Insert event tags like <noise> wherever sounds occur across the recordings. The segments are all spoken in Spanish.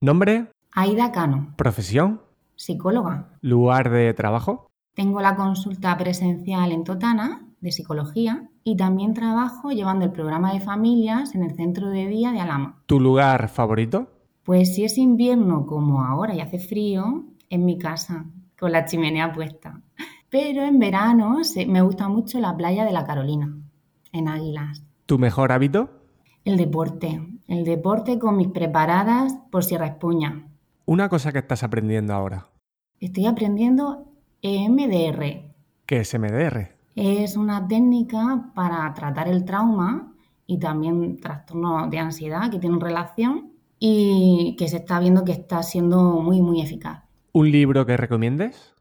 ¿Nombre? Aida Cano, ¿Profesión? psicóloga. ¿Lugar de trabajo? Tengo la consulta presencial en Totana de psicología y también trabajo llevando el programa de familias en el centro de día de Alama. ¿Tu lugar favorito? Pues si es invierno como ahora y hace frío, en mi casa, con la chimenea puesta. Pero en verano me gusta mucho la playa de la Carolina, en Águilas. ¿Tu mejor hábito? El deporte, el deporte con mis preparadas por si respuña. Una cosa que estás aprendiendo ahora. Estoy aprendiendo EMDR. ¿Qué es MDR? Es una técnica para tratar el trauma y también trastornos de ansiedad que tienen relación y que se está viendo que está siendo muy, muy eficaz. ¿Un libro que recomiendes?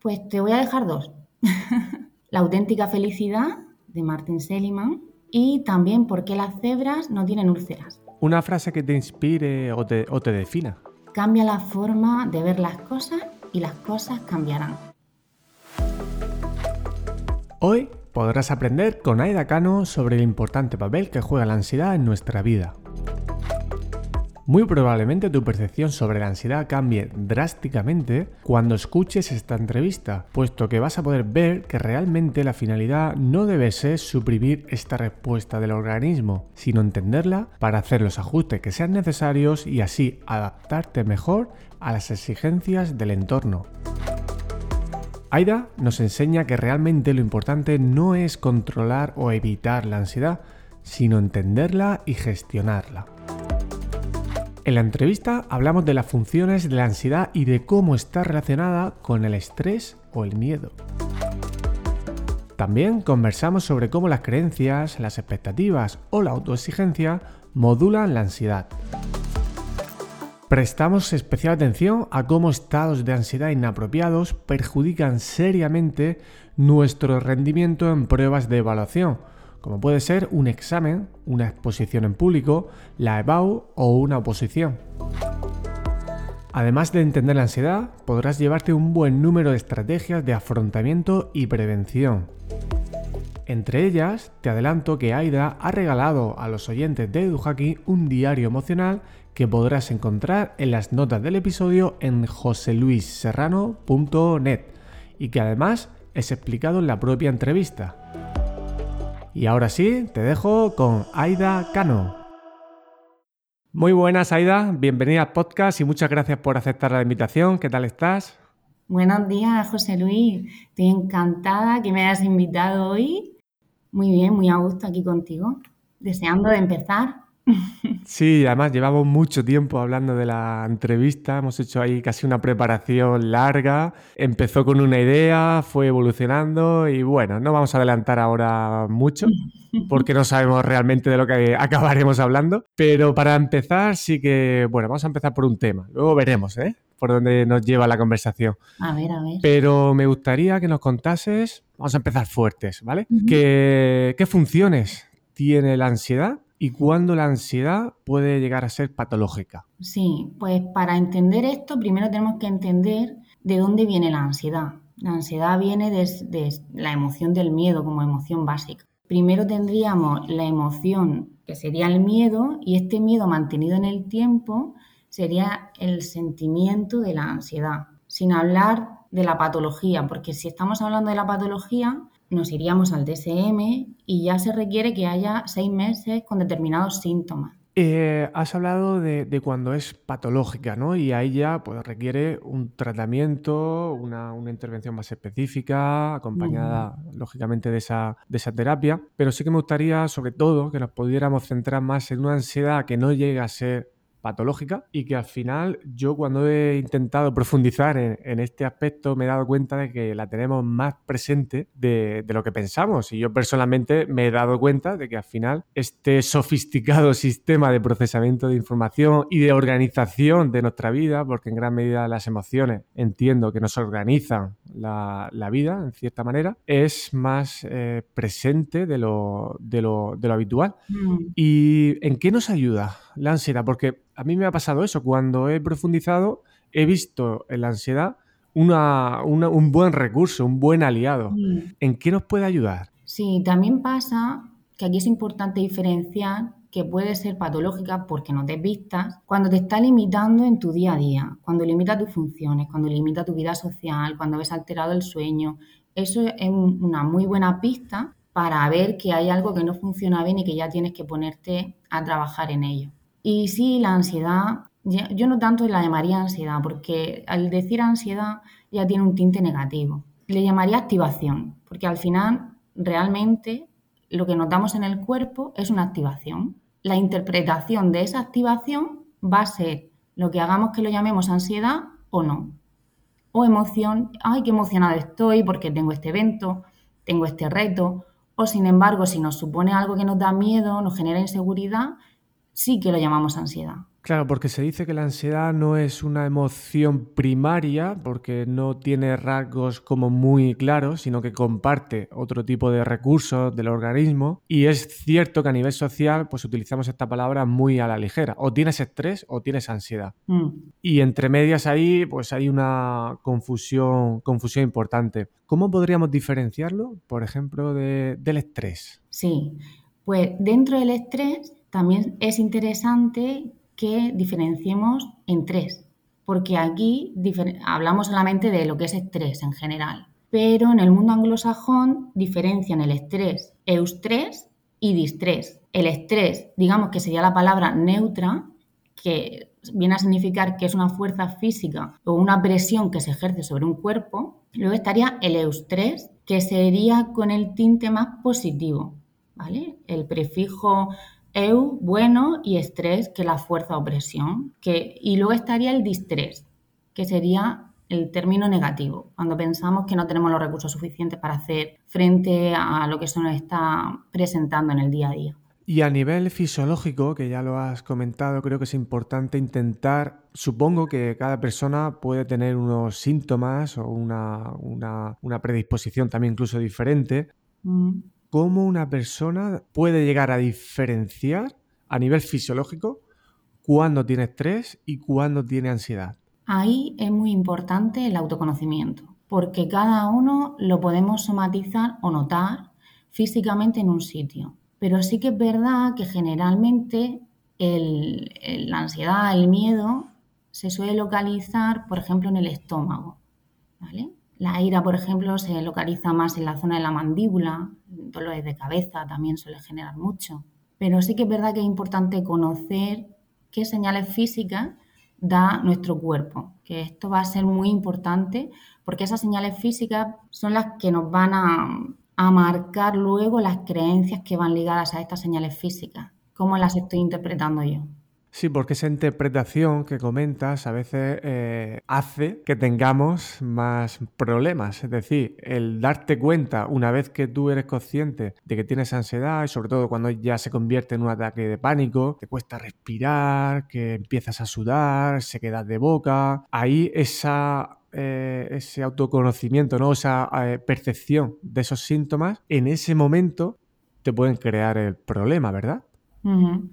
Pues te voy a dejar dos. <laughs> La auténtica felicidad de Martin Seligman y también por qué las cebras no tienen úlceras. ¿Una frase que te inspire o te, o te defina? Cambia la forma de ver las cosas y las cosas cambiarán. Hoy podrás aprender con Aida Cano sobre el importante papel que juega la ansiedad en nuestra vida. Muy probablemente tu percepción sobre la ansiedad cambie drásticamente cuando escuches esta entrevista, puesto que vas a poder ver que realmente la finalidad no debe ser suprimir esta respuesta del organismo, sino entenderla para hacer los ajustes que sean necesarios y así adaptarte mejor a las exigencias del entorno. Aida nos enseña que realmente lo importante no es controlar o evitar la ansiedad, sino entenderla y gestionarla. En la entrevista hablamos de las funciones de la ansiedad y de cómo está relacionada con el estrés o el miedo. También conversamos sobre cómo las creencias, las expectativas o la autoexigencia modulan la ansiedad. Prestamos especial atención a cómo estados de ansiedad inapropiados perjudican seriamente nuestro rendimiento en pruebas de evaluación, como puede ser un examen, una exposición en público, la EBAU o una oposición. Además de entender la ansiedad, podrás llevarte un buen número de estrategias de afrontamiento y prevención. Entre ellas, te adelanto que Aida ha regalado a los oyentes de EduHaki un diario emocional que podrás encontrar en las notas del episodio en joseluisserrano.net y que además es explicado en la propia entrevista. Y ahora sí, te dejo con Aida Cano. Muy buenas, Aida. Bienvenida al podcast y muchas gracias por aceptar la invitación. ¿Qué tal estás? Buenos días, José Luis. Estoy encantada que me hayas invitado hoy. Muy bien, muy a gusto aquí contigo. Deseando de empezar. <laughs> Sí, además llevamos mucho tiempo hablando de la entrevista, hemos hecho ahí casi una preparación larga, empezó con una idea, fue evolucionando y bueno, no vamos a adelantar ahora mucho porque no sabemos realmente de lo que acabaremos hablando, pero para empezar sí que, bueno, vamos a empezar por un tema, luego veremos, ¿eh? por dónde nos lleva la conversación. A ver, a ver. Pero me gustaría que nos contases, vamos a empezar fuertes, ¿vale? Ujú. ¿Qué, qué funciones tiene la ansiedad y cuándo la ansiedad puede llegar a ser patológica? Sí, pues para entender esto, primero tenemos que entender de dónde viene la ansiedad. La ansiedad viene de, la emoción del miedo como emoción básica. Primero tendríamos la emoción que sería el miedo y este miedo mantenido en el tiempo sería el sentimiento de la ansiedad, sin hablar de la patología, porque si estamos hablando de la patología, nos iríamos al DSM y ya se requiere que haya seis meses con determinados síntomas. Eh, has hablado de, de cuando es patológica, ¿no? Y ahí ya pues, requiere un tratamiento, una, una intervención más específica, acompañada, lógicamente, de esa, de esa terapia. Pero sí que me gustaría, sobre todo, que nos pudiéramos centrar más en una ansiedad que no llegue a ser patológica. Y que al final yo cuando he intentado profundizar en, este aspecto me he dado cuenta de que la tenemos más presente de, de, lo que pensamos. Y yo personalmente me he dado cuenta de que al final este sofisticado <laughs> sistema de procesamiento de información y de organización de nuestra vida, porque en gran medida las emociones entiendo que nos organizan la, la vida en cierta manera, es más eh, presente de lo, de lo, de lo habitual. Mm. ¿Y en qué nos ayuda la ansiedad? Porque a mí me ha pasado eso. Cuando he profundizado, he visto en la ansiedad una, una, un buen recurso, un buen aliado. Mm. ¿En qué nos puede ayudar? Sí, también pasa que aquí es importante diferenciar que puede ser patológica porque no te vistas, cuando te está limitando en tu día a día, cuando limita tus funciones, cuando limita tu vida social, cuando ves alterado el sueño. Eso es una muy buena pista para ver que hay algo que no funciona bien y que ya tienes que ponerte a trabajar en ello. Y sí, la ansiedad, yo no tanto la llamaría ansiedad, porque al decir ansiedad ya tiene un tinte negativo. Le llamaría activación, porque al final realmente lo que notamos en el cuerpo es una activación. La interpretación de esa activación va a ser lo que hagamos que lo llamemos ansiedad o no. O emoción, ay, qué emocionada estoy porque tengo este evento, tengo este reto, o sin embargo, si nos supone algo que nos da miedo, nos genera inseguridad, sí que lo llamamos ansiedad. Claro, porque se dice que la ansiedad no es una emoción primaria, porque no tiene rasgos como muy claros, sino que comparte otro tipo de recursos del organismo. Y es cierto que a nivel social, pues utilizamos esta palabra muy a la ligera. O tienes estrés o tienes ansiedad. Mm. Y entre medias ahí, pues hay una confusión, confusión importante. ¿Cómo podríamos diferenciarlo, por ejemplo, del estrés? Sí, pues dentro del estrés también es interesante que diferenciemos en tres, porque aquí hablamos solamente de lo que es estrés en general, pero en el mundo anglosajón diferencian el estrés eustrés y distrés. El estrés, digamos que sería la palabra neutra, que viene a significar que es una fuerza física o una presión que se ejerce sobre un cuerpo. Luego estaría el eustrés, que sería con el tinte más positivo, ¿vale? El prefijo eu, bueno, y estrés, que la fuerza o presión. Que, y luego estaría el distrés, que sería el término negativo, cuando pensamos que no tenemos los recursos suficientes para hacer frente a lo que se nos está presentando en el día a día. Y a nivel fisiológico, que ya lo has comentado, creo que es importante intentar, supongo que cada persona puede tener unos síntomas o una, predisposición también incluso diferente. Mm cómo una persona puede llegar a diferenciar a nivel fisiológico cuándo tiene estrés y cuándo tiene ansiedad. Ahí es muy importante el autoconocimiento, porque cada uno lo podemos somatizar o notar físicamente en un sitio. Pero sí que es verdad que generalmente la ansiedad, el miedo, se suele localizar, por ejemplo, en el estómago. ¿vale? La ira, por ejemplo, se localiza más en la zona de la mandíbula, dolores de cabeza también suele generar mucho. Pero sí que es verdad que es importante conocer qué señales físicas da nuestro cuerpo, que esto va a ser muy importante porque esas señales físicas son las que nos van a, a marcar luego las creencias que van ligadas a estas señales físicas, cómo las estoy interpretando yo. Sí, porque esa interpretación que comentas a veces eh, hace que tengamos más problemas. Es decir, el darte cuenta una vez que tú eres consciente de que tienes ansiedad y sobre todo cuando ya se convierte en un ataque de pánico, te cuesta respirar, que empiezas a sudar, se quedas de boca, ahí esa eh, ese autoconocimiento, ¿no? esa eh, percepción de esos síntomas, en ese momento te pueden crear el problema, ¿verdad?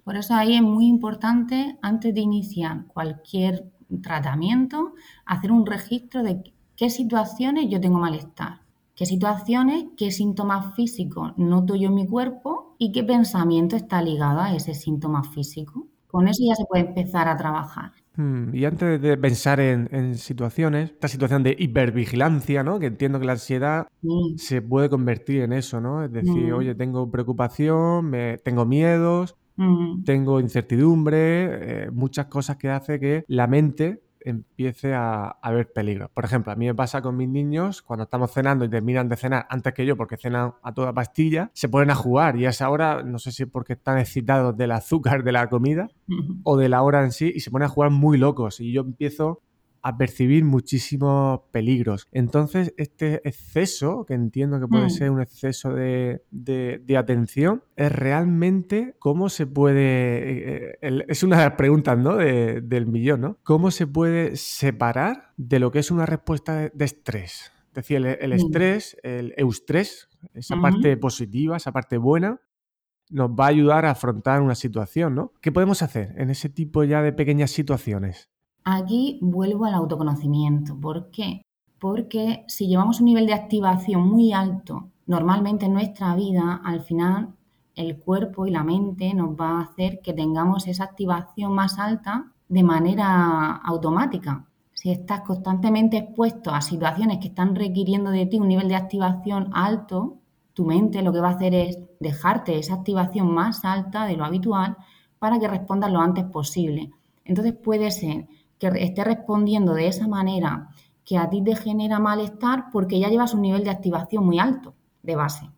Por eso ahí es muy importante, antes de iniciar cualquier tratamiento, hacer un registro de qué situaciones yo tengo malestar, qué situaciones, qué síntomas físicos noto yo en mi cuerpo y qué pensamiento está ligado a ese síntoma físico. Con eso ya se puede empezar a trabajar. Hmm, y antes de pensar en, situaciones, esta situación de hipervigilancia, ¿no? Que entiendo que la ansiedad se puede convertir en eso, ¿no? Es decir, oye, tengo preocupación, me, tengo miedos, tengo incertidumbre, eh, muchas cosas que hace que la mente empiece a, ver peligro. Por ejemplo, a mí me pasa con mis niños, cuando estamos cenando y terminan de cenar antes que yo, porque cenan a toda pastilla, se ponen a jugar y a esa hora, no sé si es porque están excitados del azúcar de la comida o de la hora en sí, y se ponen a jugar muy locos. Y yo empiezo a percibir muchísimos peligros. Entonces, este exceso, que entiendo que puede mm. ser un exceso de, atención, es realmente cómo se puede, eh, eh, es una de las preguntas ¿no? del millón, ¿no? ¿Cómo se puede separar de lo que es una respuesta de, estrés? Es decir, el, mm. estrés, el eustrés, esa parte positiva, esa parte buena, nos va a ayudar a afrontar una situación, ¿no? ¿Qué podemos hacer en ese tipo ya de pequeñas situaciones? Aquí vuelvo al autoconocimiento. ¿Por qué? Porque si llevamos un nivel de activación muy alto, normalmente en nuestra vida, al final el cuerpo y la mente nos va a hacer que tengamos esa activación más alta de manera automática. Si estás constantemente expuesto a situaciones que están requiriendo de ti un nivel de activación alto, tu mente lo que va a hacer es dejarte esa activación más alta de lo habitual para que respondas lo antes posible. Entonces puede ser que esté respondiendo de esa manera que a ti te genera malestar porque ya llevas un nivel de activación muy alto de base.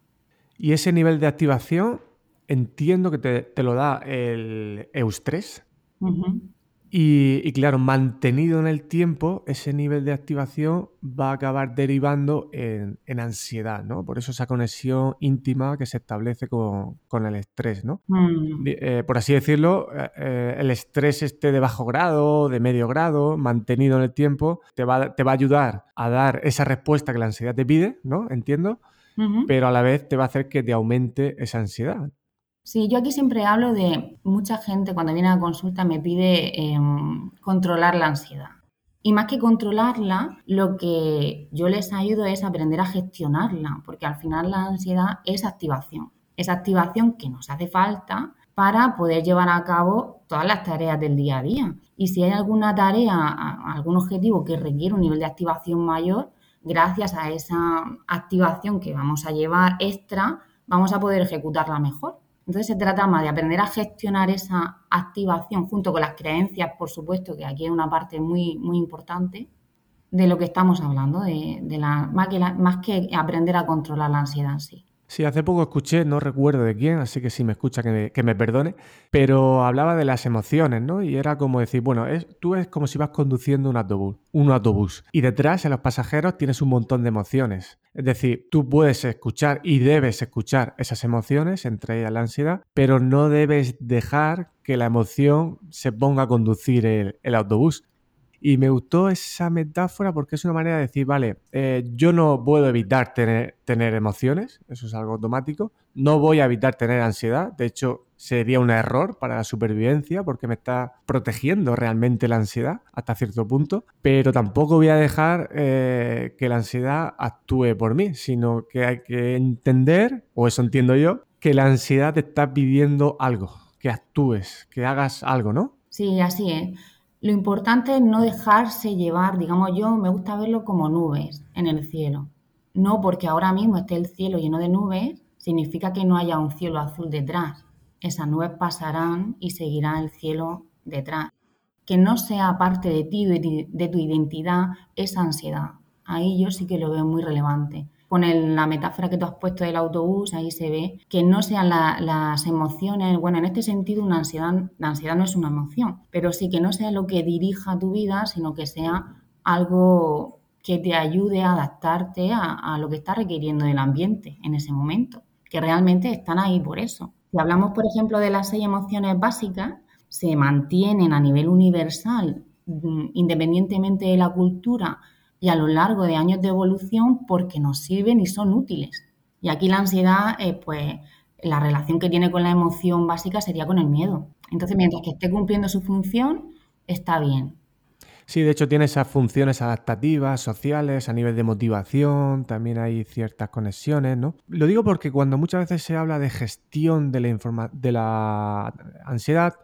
Y ese nivel de activación entiendo que te, lo da el eustrés. Y, claro, mantenido en el tiempo, ese nivel de activación va a acabar derivando en, ansiedad, ¿no? Por eso esa conexión íntima que se establece con, el estrés, ¿no? Mm. Eh, por así decirlo, eh, eh, el estrés esté de bajo grado, de medio grado, mantenido en el tiempo, te va, te va a ayudar a dar esa respuesta que la ansiedad te pide, ¿no? Entiendo, pero a la vez te va a hacer que te aumente esa ansiedad. Sí, yo aquí siempre hablo de mucha gente cuando viene a consulta me pide em, controlar la ansiedad. Y más que controlarla, lo que yo les ayudo es aprender a gestionarla, porque al final la ansiedad es activación. Es activación que nos hace falta para poder llevar a cabo todas las tareas del día a día. Y si hay alguna tarea, algún objetivo que requiere un nivel de activación mayor, gracias a esa activación que vamos a llevar extra, vamos a poder ejecutarla mejor. Entonces se trata más de aprender a gestionar esa activación junto con las creencias, por supuesto, que aquí es una parte muy, muy importante de lo que estamos hablando, de, la, más, que más que aprender a controlar la ansiedad en sí. Sí, hace poco escuché, no recuerdo de quién, así que si me escucha que me, perdone, pero hablaba de las emociones, ¿no? Y era como decir, bueno, es, tú es como si vas conduciendo un autobús, un autobús, y detrás en los pasajeros tienes un montón de emociones. Es decir, tú puedes escuchar y debes escuchar esas emociones, entre ellas la ansiedad, pero no debes dejar que la emoción se ponga a conducir el autobús. Y me gustó esa metáfora porque es una manera de decir, vale, eh, yo no puedo evitar tener, emociones, eso es algo automático, no voy a evitar tener ansiedad, de hecho sería un error para la supervivencia porque me está protegiendo realmente la ansiedad hasta cierto punto, pero tampoco voy a dejar eh, que la ansiedad actúe por mí, sino que hay que entender, o eso entiendo yo, que la ansiedad te está pidiendo algo, que actúes, que hagas algo, ¿no? Sí, así es. Lo importante es no dejarse llevar, digamos yo, me gusta verlo como nubes en el cielo. No porque ahora mismo esté el cielo lleno de nubes, significa que no haya un cielo azul detrás. Esas nubes pasarán y seguirá el cielo detrás. Que no sea parte de ti, de tu identidad, esa ansiedad. Ahí yo sí que lo veo muy relevante con la metáfora que tú has puesto del autobús, ahí se ve que no sean las emociones, bueno, en este sentido una ansiedad, la ansiedad no es una emoción, pero sí que no sea lo que dirija tu vida, sino que sea algo que te ayude a adaptarte a, a lo que está requiriendo el ambiente en ese momento, que realmente están ahí por eso. Si hablamos, por ejemplo, de las seis emociones básicas, se mantienen a nivel universal, mm, independientemente de la cultura, y a lo largo de años de evolución porque nos sirven y son útiles. Y aquí la ansiedad, eh, pues la relación que tiene con la emoción básica sería con el miedo. Entonces, mientras que esté cumpliendo su función, está bien. Sí, de hecho tiene esas funciones adaptativas, sociales, a nivel de motivación, también hay ciertas conexiones, ¿no? Lo digo porque cuando muchas veces se habla de gestión de la, de la ansiedad,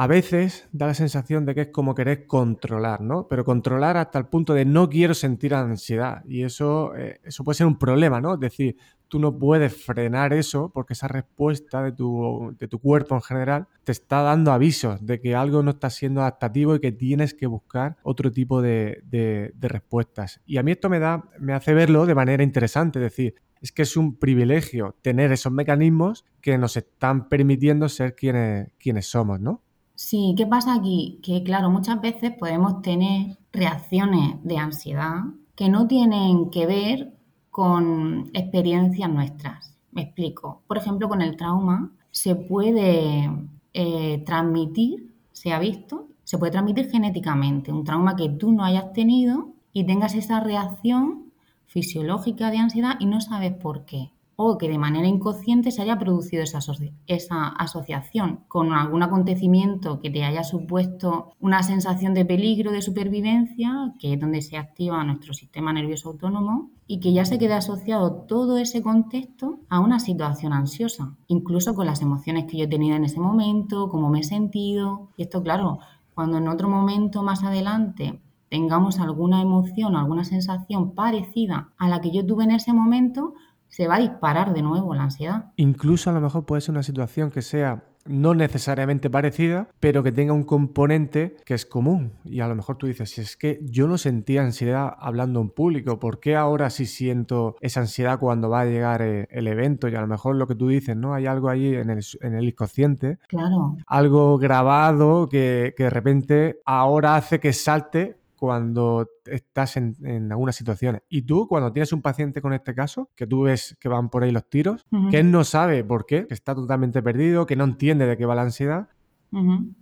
a veces da la sensación de que es como querer controlar, ¿no? Pero controlar hasta el punto de no quiero sentir ansiedad. Y eso, eh, eso puede ser un problema, ¿no? Es decir, tú no puedes frenar eso porque esa respuesta de tu, de tu cuerpo en general te está dando avisos de que algo no está siendo adaptativo y que tienes que buscar otro tipo de, de, de respuestas. Y a mí esto me, da, me hace verlo de manera interesante, es decir, es que es un privilegio tener esos mecanismos que nos están permitiendo ser quienes, quienes somos, ¿no? Sí, ¿qué pasa aquí? Que claro, muchas veces podemos tener reacciones de ansiedad que no tienen que ver con experiencias nuestras. Me explico. Por ejemplo, con el trauma se puede eh, transmitir, se ha visto, se puede transmitir genéticamente. Un trauma que tú no hayas tenido y tengas esa reacción fisiológica de ansiedad y no sabes por qué. O que de manera inconsciente se haya producido esa, asociación con algún acontecimiento que te haya supuesto una sensación de peligro, de supervivencia, que es donde se activa nuestro sistema nervioso autónomo, y que ya se queda asociado todo ese contexto a una situación ansiosa, incluso con las emociones que yo he tenido en ese momento, cómo me he sentido. Y esto, claro, cuando en otro momento más adelante tengamos alguna emoción, alguna sensación parecida a la que yo tuve en ese momento, se va a disparar de nuevo la ansiedad. Incluso a lo mejor puede ser una situación que sea no necesariamente parecida, pero que tenga un componente que es común. Y a lo mejor tú dices, si es que yo no sentía ansiedad hablando en público, ¿por qué ahora sí siento esa ansiedad cuando va a llegar eh, el evento? Y a lo mejor lo que tú dices, ¿no? Hay algo ahí en el, en el inconsciente. Claro. Algo grabado que, que de repente ahora hace que salte cuando estás en, algunas situaciones. Y tú, cuando tienes un paciente con este caso, que tú ves que van por ahí los tiros, que él no sabe por qué, que está totalmente perdido, que no entiende de qué va la ansiedad,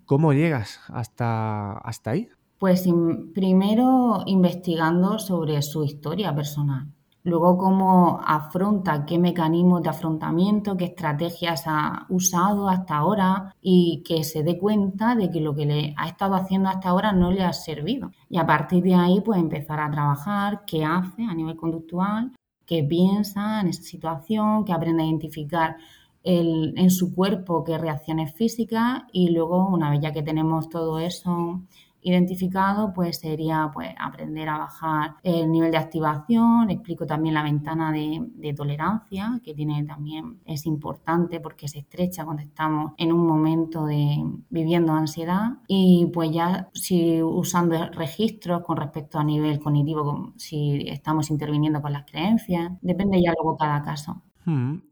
¿cómo llegas hasta, hasta ahí? Pues primero investigando sobre su historia personal. Luego, cómo afronta, qué mecanismos de afrontamiento, qué estrategias ha usado hasta ahora y que se dé cuenta de que lo que le ha estado haciendo hasta ahora no le ha servido. Y a partir de ahí, pues empezar a trabajar qué hace a nivel conductual, qué piensa en esa situación, que aprende a identificar en su cuerpo qué reacciones físicas. Y luego, una vez ya que tenemos todo eso identificado, pues sería pues, aprender a bajar el nivel de activación. Explico también la ventana de, tolerancia, que tiene también, es importante porque se estrecha cuando estamos en un momento de viviendo ansiedad. Y pues ya si usando registros con respecto a nivel cognitivo, si estamos interviniendo con las creencias, depende ya luego cada caso.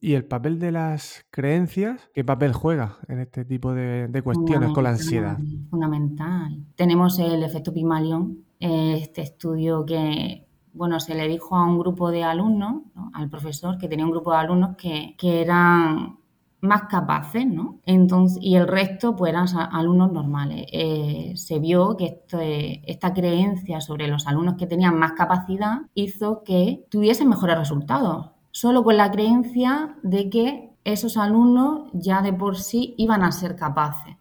¿Y el papel de las creencias? ¿Qué papel juega en este tipo de, cuestiones con la ansiedad? Fundamental. Tenemos el efecto Pygmalion, este estudio que, bueno, se le dijo a un grupo de alumnos, al profesor, que tenía un grupo de alumnos que, eran más capaces, ¿no? Entonces, y el resto pues eran alumnos normales. Eh, se vio que esta creencia sobre los alumnos que tenían más capacidad hizo que tuviesen mejores resultados solo con la creencia de que esos alumnos ya de por sí iban a ser capaces.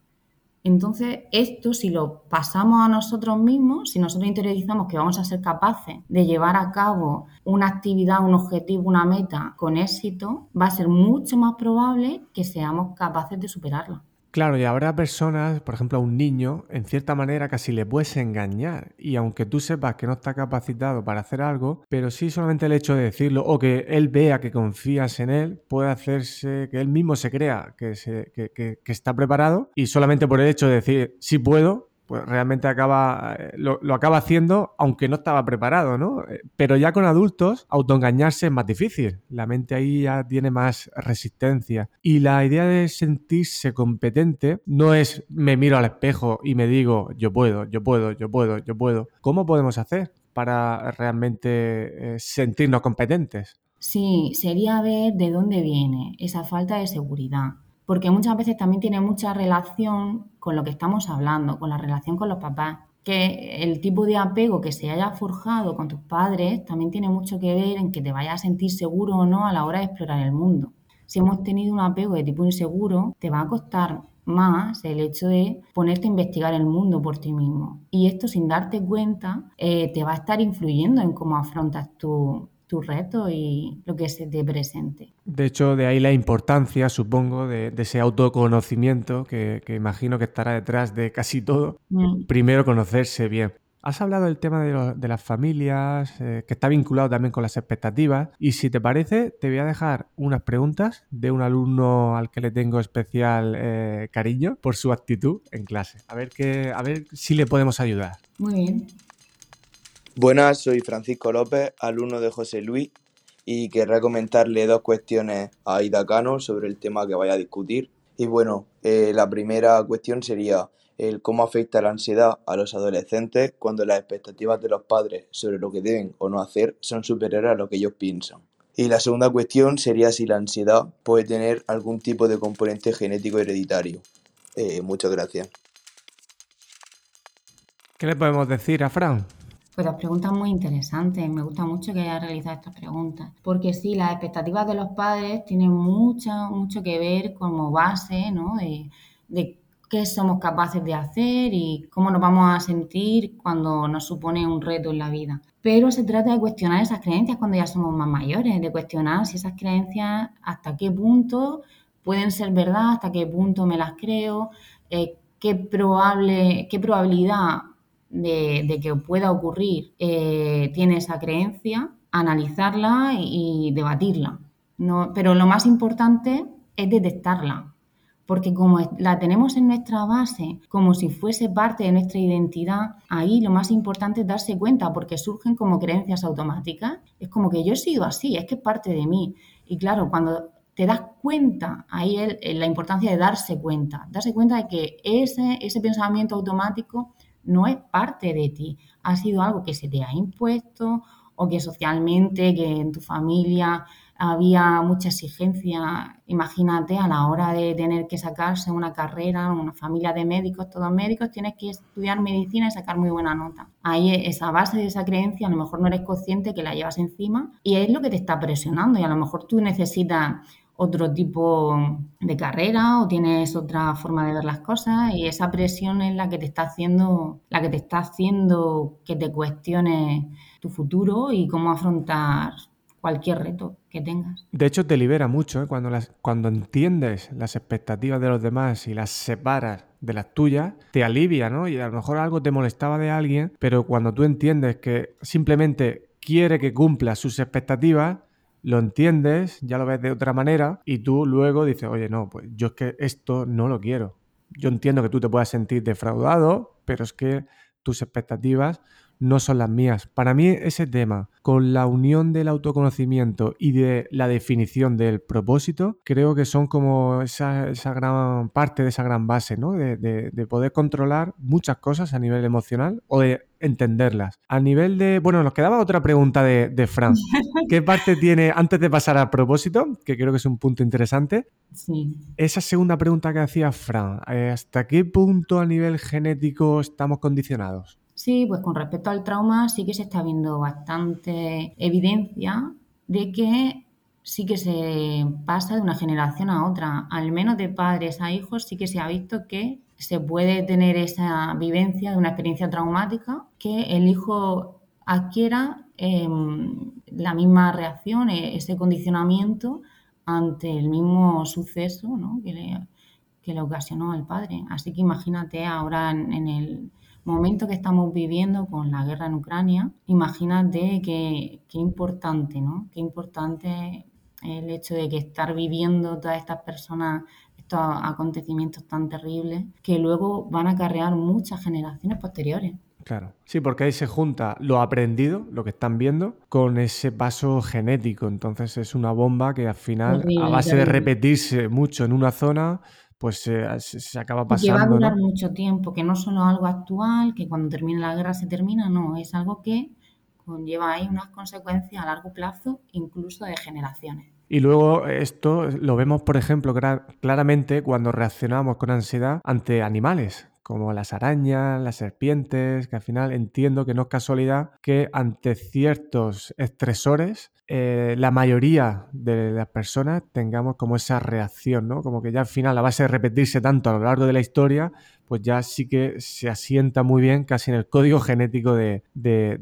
Entonces, esto si lo pasamos a nosotros mismos, si nosotros interiorizamos que vamos a ser capaces de llevar a cabo una actividad, un objetivo, una meta con éxito, va a ser mucho más probable que seamos capaces de superarla. Claro, y habrá personas, por ejemplo a un niño, en cierta manera casi le puedes engañar. Y aunque tú sepas que no está capacitado para hacer algo, pero sí solamente el hecho de decirlo o que él vea que confías en él, puede hacerse que él mismo se crea que, se, que, que, está preparado y solamente por el hecho de decir sí puedo, pues realmente acaba, eh, lo, acaba haciendo aunque no estaba preparado, ¿no? Eh, pero ya con adultos, autoengañarse es más difícil. La mente ahí ya tiene más resistencia. Y la idea de sentirse competente no es me miro al espejo y me digo yo puedo, yo puedo, yo puedo, yo puedo. ¿Cómo podemos hacer para realmente eh, sentirnos competentes? Sí, sería ver de dónde viene esa falta de seguridad porque muchas veces también tiene mucha relación con lo que estamos hablando, con la relación con los papás. Que el tipo de apego que se haya forjado con tus padres también tiene mucho que ver en que te vayas a sentir seguro o no a la hora de explorar el mundo. Si hemos tenido un apego de tipo inseguro, te va a costar más el hecho de ponerte a investigar el mundo por ti mismo. Y esto sin darte cuenta eh, te va a estar influyendo en cómo afrontas tu, tu reto y lo que se te presente. De hecho, de ahí la importancia, supongo, de, ese autoconocimiento que, imagino que estará detrás de casi todo. Mm. Primero, conocerse bien. Has hablado del tema de, las familias, eh, que está vinculado también con las expectativas. Y si te parece, te voy a dejar unas preguntas de un alumno al que le tengo especial eh, cariño por su actitud en clase. A ver, a ver si le podemos ayudar. Muy bien. Buenas, soy Francisco López, alumno de José Luis, y querré comentarle dos cuestiones a Aida Cano sobre el tema que vaya a discutir. Y bueno, eh, la primera cuestión sería el cómo afecta la ansiedad a los adolescentes cuando las expectativas de los padres sobre lo que deben o no hacer son superiores a lo que ellos piensan. Y la segunda cuestión sería si la ansiedad puede tener algún tipo de componente genético hereditario. Eh, muchas gracias. ¿Qué le podemos decir a Fran? Pues las preguntas muy interesantes. Me gusta mucho que hayas realizado estas preguntas. Porque sí, las expectativas de los padres tienen mucho, mucho que ver como base, ¿no? De, de qué somos capaces de hacer y cómo nos vamos a sentir cuando nos supone un reto en la vida. Pero se trata de cuestionar esas creencias cuando ya somos más mayores, de cuestionar si esas creencias hasta qué punto pueden ser verdad, hasta qué punto me las creo, eh, qué, probable, qué probabilidad de, que pueda ocurrir eh, tiene esa creencia, analizarla y, debatirla. No, pero lo más importante es detectarla, porque como la tenemos en nuestra base, como si fuese parte de nuestra identidad, ahí lo más importante es darse cuenta, porque surgen como creencias automáticas. Es como que yo he sido así, es que es parte de mí. Y claro, cuando te das cuenta, ahí es la importancia de darse cuenta, darse cuenta de que ese, ese pensamiento automático no es parte de ti, ha sido algo que se te ha impuesto o que socialmente, que en tu familia había mucha exigencia, imagínate, a la hora de tener que sacarse una carrera, una familia de médicos, todos médicos, tienes que estudiar medicina y sacar muy buena nota. Ahí esa base de esa creencia, a lo mejor no eres consciente que la llevas encima y es lo que te está presionando y a lo mejor tú necesitas otro tipo de carrera o tienes otra forma de ver las cosas y esa presión es la que te está haciendo, la que te está haciendo que te cuestiones tu futuro y cómo afrontar cualquier reto que tengas. De hecho, te libera mucho ¿eh? cuando, cuando entiendes las expectativas de los demás y las separas de las tuyas, te alivia, ¿no? Y a lo mejor algo te molestaba de alguien, pero cuando tú entiendes que simplemente quiere que cumpla sus expectativas, lo entiendes, ya lo ves de otra manera y tú luego dices, oye, no, pues yo es que esto no lo quiero. Yo entiendo que tú te puedas sentir defraudado, pero es que tus expectativas no son las mías. Para mí ese tema, con la unión del autoconocimiento y de la definición del propósito, creo que son como esa, gran parte de esa gran base, ¿no? De, poder controlar muchas cosas a nivel emocional o de entenderlas. A nivel de, bueno, nos quedaba otra pregunta de, de Fran. <laughs> ¿Qué parte tiene, antes de pasar al propósito, que creo que es un punto interesante, sí. esa segunda pregunta que hacía Fran, eh, ¿hasta qué punto a nivel genético estamos condicionados? Sí, pues con respecto al trauma sí que se está viendo bastante evidencia de que sí que se pasa de una generación a otra, al menos de padres a hijos sí que se ha visto que se puede tener esa vivencia de una experiencia traumática que el hijo adquiera em, la misma reacción, e, ese condicionamiento ante el mismo suceso que, le, que, le, ocasionó al padre. Así que imagínate ahora en el momento que estamos viviendo con la guerra en Ucrania, imagínate qué, qué importante, ¿no? Qué importante el hecho de que estar viviendo todas estas personas estos acontecimientos tan terribles que luego van a acarrear muchas generaciones posteriores. Claro. Sí, porque ahí se junta lo aprendido, lo que están viendo, con ese paso genético. Entonces es una bomba que al final, a base de repetirse mucho en una zona, pues se, acaba pasando. Que va a durar mucho tiempo, que no es solo algo actual, que cuando termine la guerra se termina, no, es algo que conlleva ahí unas consecuencias a largo plazo, incluso de generaciones. Y luego esto lo vemos, por ejemplo, claramente cuando reaccionamos con ansiedad ante animales, como las arañas, las serpientes, que al final entiendo que no es casualidad que ante ciertos estresores eh, la mayoría de las personas tengamos como esa reacción, ¿no? Como que ya al final, a base de repetirse tanto a lo largo de la historia, pues ya sí que se asienta muy bien casi en el código genético de,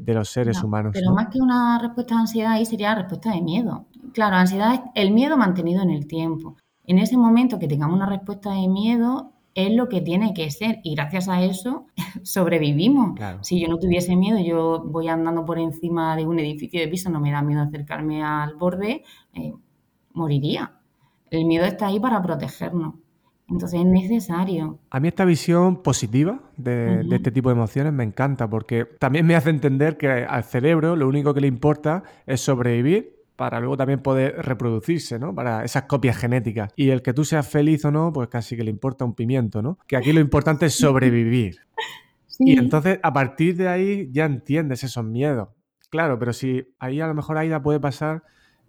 los seres humanos. Pero más que una respuesta de ansiedad, ahí sería la respuesta de miedo. Claro, ansiedad es el miedo mantenido en el tiempo. En ese momento que tengamos una respuesta de miedo, es lo que tiene que ser y gracias a eso <laughs> sobrevivimos. Si yo no tuviese miedo, yo voy andando por encima de un edificio de piso, no me da miedo acercarme al borde, eh, moriría. El miedo está ahí para protegernos. Entonces es necesario. A mí esta visión positiva de, de, este tipo de emociones me encanta porque también me hace entender que al cerebro lo único que le importa es sobrevivir para luego también poder reproducirse, ¿no? Para esas copias genéticas. Y el que tú seas feliz o no, pues casi que le importa un pimiento, ¿no? Que aquí lo importante es sobrevivir. <laughs> Y entonces a partir de ahí ya entiendes esos miedos. Claro, pero si ahí a lo mejor Aida puede pasar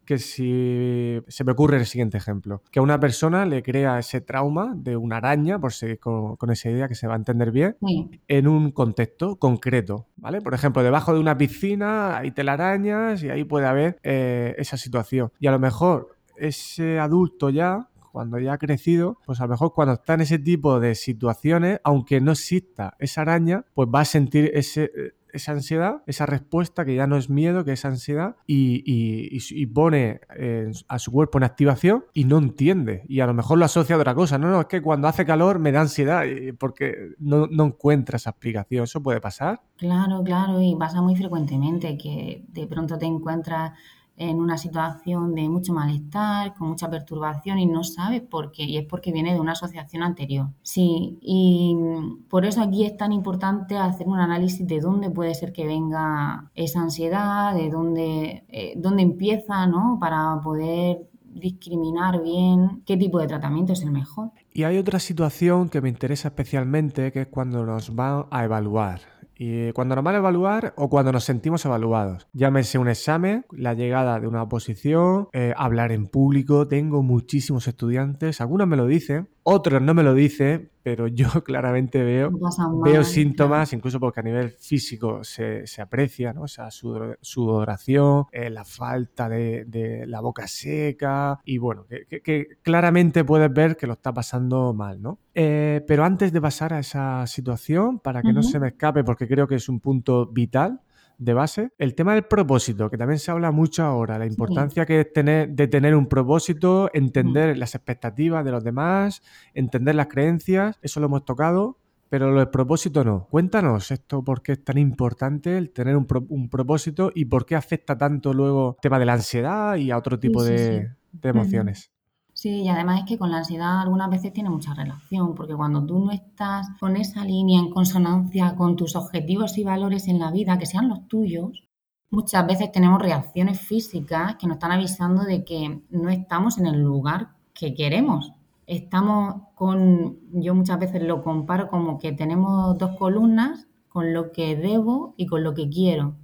que si se me ocurre el siguiente ejemplo, que a una persona le crea ese trauma de una araña, por si con, esa idea que se va a entender bien, en un contexto concreto, ¿vale? Por ejemplo, debajo de una piscina hay telarañas y ahí puede haber eh, esa situación. Y a lo mejor ese adulto ya cuando ya ha crecido, pues a lo mejor cuando está en ese tipo de situaciones, aunque no exista esa araña, pues va a sentir ese, esa ansiedad, esa respuesta que ya no es miedo, que es ansiedad, y, pone a su cuerpo en activación y no entiende. Y a lo mejor lo asocia a otra cosa. No, no, es que cuando hace calor me da ansiedad porque no, no encuentra esa explicación. ¿Eso puede pasar? Claro, claro, y pasa muy frecuentemente que de pronto te encuentras en una situación de mucho malestar, con mucha perturbación y no sabes por qué, y es porque viene de una asociación anterior. Sí, y por eso aquí es tan importante hacer un análisis de dónde puede ser que venga esa ansiedad, de dónde, eh, dónde empieza, ¿no? Para poder discriminar bien qué tipo de tratamiento es el mejor. Y hay otra situación que me interesa especialmente, que es cuando nos van a evaluar. Y cuando nos van a evaluar o cuando nos sentimos evaluados. Llámese un examen, la llegada de una oposición, eh, hablar en público. Tengo muchísimos estudiantes, algunos me lo dicen, otros no me lo dicen, pero yo <laughs> claramente veo, veo síntomas, incluso porque a nivel físico se, aprecia, ¿no? Esa sudoración, eh, la falta de, la boca seca y bueno, que, claramente puedes ver que lo está pasando mal, ¿no? Eh, pero antes de pasar a esa situación, para que no se me escape, porque creo que es un punto vital, de base. El tema del propósito, que también se habla mucho ahora, la importancia que es tener, de tener un propósito, entender mm. las expectativas de los demás, entender las creencias, eso lo hemos tocado, pero el propósito no. Cuéntanos esto, por qué es tan importante el tener un, propósito y por qué afecta tanto luego el tema de la ansiedad y a otro tipo de, emociones. Sí, y además es que con la ansiedad algunas veces tiene mucha relación, porque cuando tú no estás con esa línea en consonancia con tus objetivos y valores en la vida, que sean los tuyos, muchas veces tenemos reacciones físicas que nos están avisando de que no estamos en el lugar que queremos. Estamos con, yo muchas veces lo comparo como que tenemos dos columnas con lo que debo y con lo que quiero.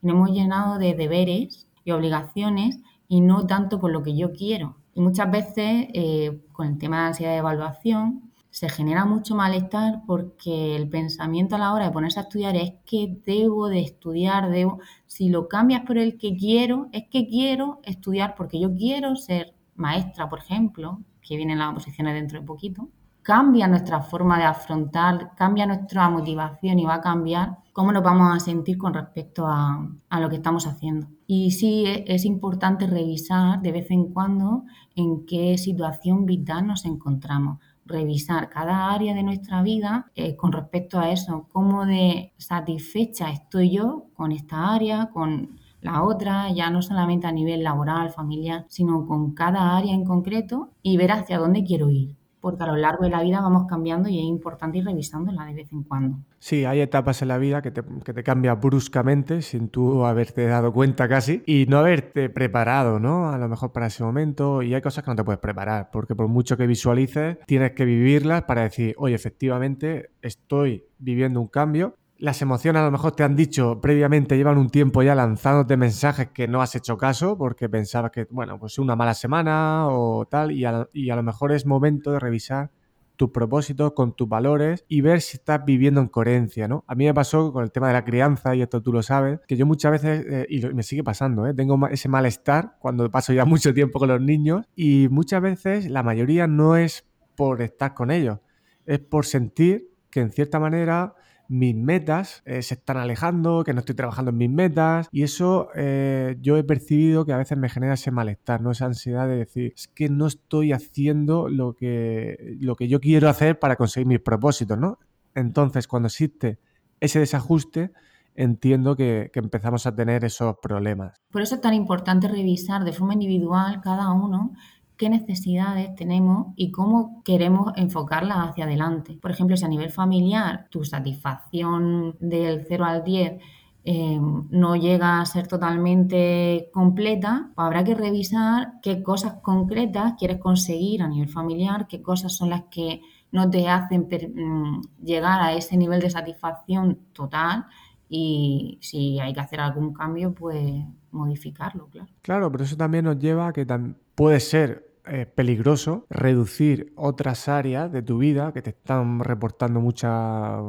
Nos hemos llenado de deberes y obligaciones y no tanto con lo que yo quiero. Y muchas veces eh, con el tema de ansiedad de evaluación se genera mucho malestar porque el pensamiento a la hora de ponerse a estudiar es que debo de estudiar, debo, si lo cambias por el que quiero, es que quiero estudiar porque yo quiero ser maestra, por ejemplo, que vienen las oposiciones dentro de poquito, cambia nuestra forma de afrontar, cambia nuestra motivación y va a cambiar cómo nos vamos a sentir con respecto a, lo que estamos haciendo. Y sí e, es importante revisar de vez en cuando en qué situación vital nos encontramos. Revisar cada área de nuestra vida eh, con respecto a eso, cómo de satisfecha estoy yo con esta área, con la otra, ya no solamente a nivel laboral, familiar, sino con cada área en concreto y ver hacia dónde quiero ir porque a lo largo de la vida vamos cambiando y es importante ir revisándola de vez en cuando. Sí, hay etapas en la vida que te, que te cambia bruscamente sin tú haberte dado cuenta casi y no haberte preparado, ¿no? A lo mejor para ese momento y hay cosas que no te puedes preparar, porque por mucho que visualices, tienes que vivirlas para decir, oye, efectivamente estoy viviendo un cambio las emociones a lo mejor te han dicho previamente, llevan un tiempo ya lanzándote mensajes que no has hecho caso porque pensabas que, bueno, pues una mala semana o tal, y a, lo mejor es momento de revisar tus propósitos con tus valores y ver si estás viviendo en coherencia, ¿no? A mí me pasó con el tema de la crianza, y esto tú lo sabes, que yo muchas veces, eh, y me sigue pasando, ¿eh? tengo ese malestar cuando paso ya <laughs> mucho tiempo con los niños y muchas veces la mayoría no es por estar con ellos, es por sentir que en cierta manera mis metas eh, se están alejando, que no estoy trabajando en mis metas y eso eh, yo he percibido que a veces me genera ese malestar, ¿no? esa ansiedad de decir, es que no estoy haciendo lo que, lo que yo quiero hacer para conseguir mis propósitos, ¿no? Entonces, cuando existe ese desajuste, entiendo que, que, empezamos a tener esos problemas. Por eso es tan importante revisar de forma individual cada uno qué necesidades tenemos y cómo queremos enfocarlas hacia adelante. Por ejemplo, si a nivel familiar tu satisfacción del 0 al 10 eh, no llega a ser totalmente completa, pues habrá que revisar qué cosas concretas quieres conseguir a nivel familiar, qué cosas son las que no te hacen mm, llegar a ese nivel de satisfacción total y si hay que hacer algún cambio, pues modificarlo, claro. Claro, pero eso también nos lleva a que puede ser peligroso reducir otras áreas de tu vida que te están reportando mucha,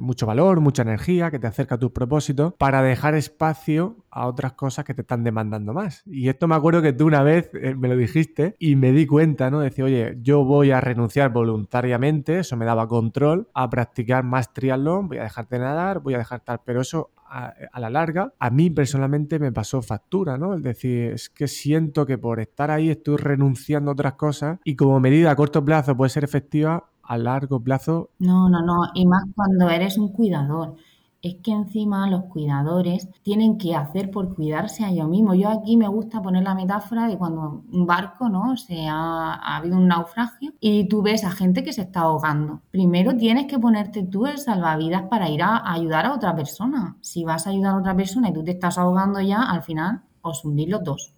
mucho valor, mucha energía, que te acerca a tus propósitos, para dejar espacio a otras cosas que te están demandando más. Y esto me acuerdo que tú una vez eh, me lo dijiste y me di cuenta, ¿no? Decía, oye, yo voy a renunciar voluntariamente, eso me daba control, a practicar más triatlón, voy a dejar de nadar, voy a dejar tal, pero eso a, la larga, a mí personalmente me pasó factura, ¿no? Es decir, es que siento que por estar ahí estoy renunciando a otras cosas y como medida a corto plazo puede ser efectiva, a largo plazo... No, no, no, y más cuando eres un cuidador es que encima los cuidadores tienen que hacer por cuidarse a ellos mismos. Yo aquí me gusta poner la metáfora de cuando un barco, ¿no? Se ha, habido un naufragio y tú ves a gente que se está ahogando. Primero tienes que ponerte tú el salvavidas para ir a ayudar a otra persona. Si vas a ayudar a otra persona y tú te estás ahogando ya, al final os hundís los dos.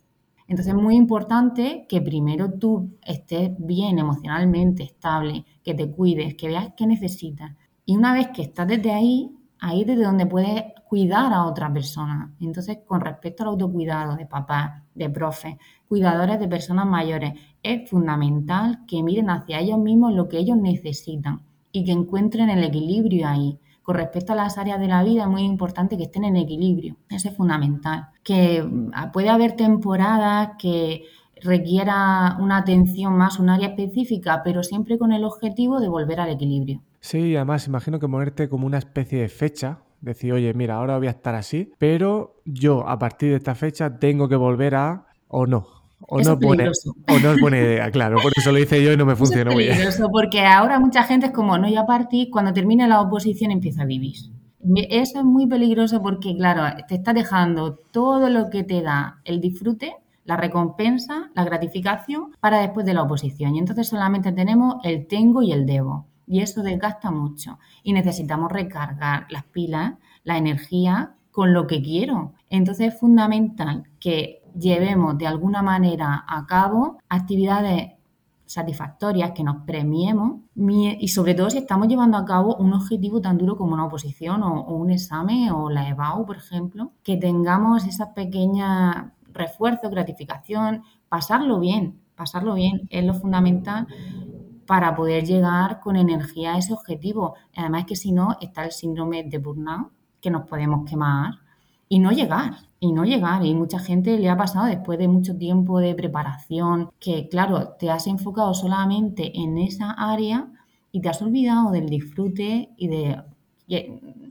Entonces es muy importante que primero tú estés bien emocionalmente, estable, que te cuides, que veas qué necesitas. Y una vez que estás desde ahí, ahí desde donde puedes cuidar a otra persona. Entonces, con respecto al autocuidado de papás, de profes, cuidadores de personas mayores, es fundamental que miren hacia ellos mismos lo que ellos necesitan y que encuentren el equilibrio ahí. Con respecto a las áreas de la vida, es muy importante que estén en equilibrio. Eso es fundamental. Que ah, puede haber temporadas que requiera una atención más, un área específica, pero siempre con el objetivo de volver al equilibrio. Sí, además imagino que ponerte como una especie de fecha, decir, oye, mira, ahora voy a estar así, pero yo a partir de esta fecha tengo que volver a o no. O no, pone, <laughs> o no es buena idea, claro, por eso lo hice yo y no me <laughs> funcionó muy bien. porque ahora mucha gente es como, no, ya a partir, cuando termine la oposición empieza a vivir. Eso es muy peligroso porque, claro, te está dejando todo lo que te da el disfrute, la recompensa, la gratificación para después de la oposición. Y entonces solamente tenemos el tengo y el debo y eso desgasta mucho y necesitamos recargar las pilas, la energía con lo que quiero. Entonces es fundamental que llevemos de alguna manera a cabo actividades satisfactorias, que nos premiemos y sobre todo si estamos llevando a cabo un objetivo tan duro como una oposición o, un examen o la EBAU, por ejemplo, que tengamos esas pequeñas refuerzos, gratificación, pasarlo bien, pasarlo bien es lo fundamental para poder llegar con energía a ese objetivo. Además que si no, está el síndrome de burnout, que nos podemos quemar y no llegar, y no llegar. Y mucha gente le ha pasado después de mucho tiempo de preparación, que claro, te has enfocado solamente en esa área y te has olvidado del disfrute y de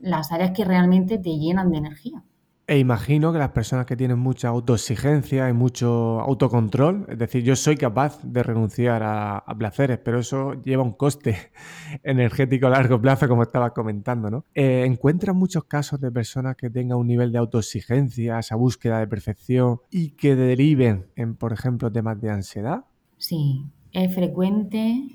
las áreas que realmente te llenan de energía. E imagino que las personas que tienen mucha autoexigencia y mucho autocontrol, es decir, yo soy capaz de renunciar a, placeres, pero eso lleva un coste <laughs> energético a largo plazo, como estabas comentando, ¿no? Eh, ¿Encuentras muchos casos de personas que tengan un nivel de autoexigencia, esa búsqueda de perfección y que deriven en, por ejemplo, temas de ansiedad? Sí, es frecuente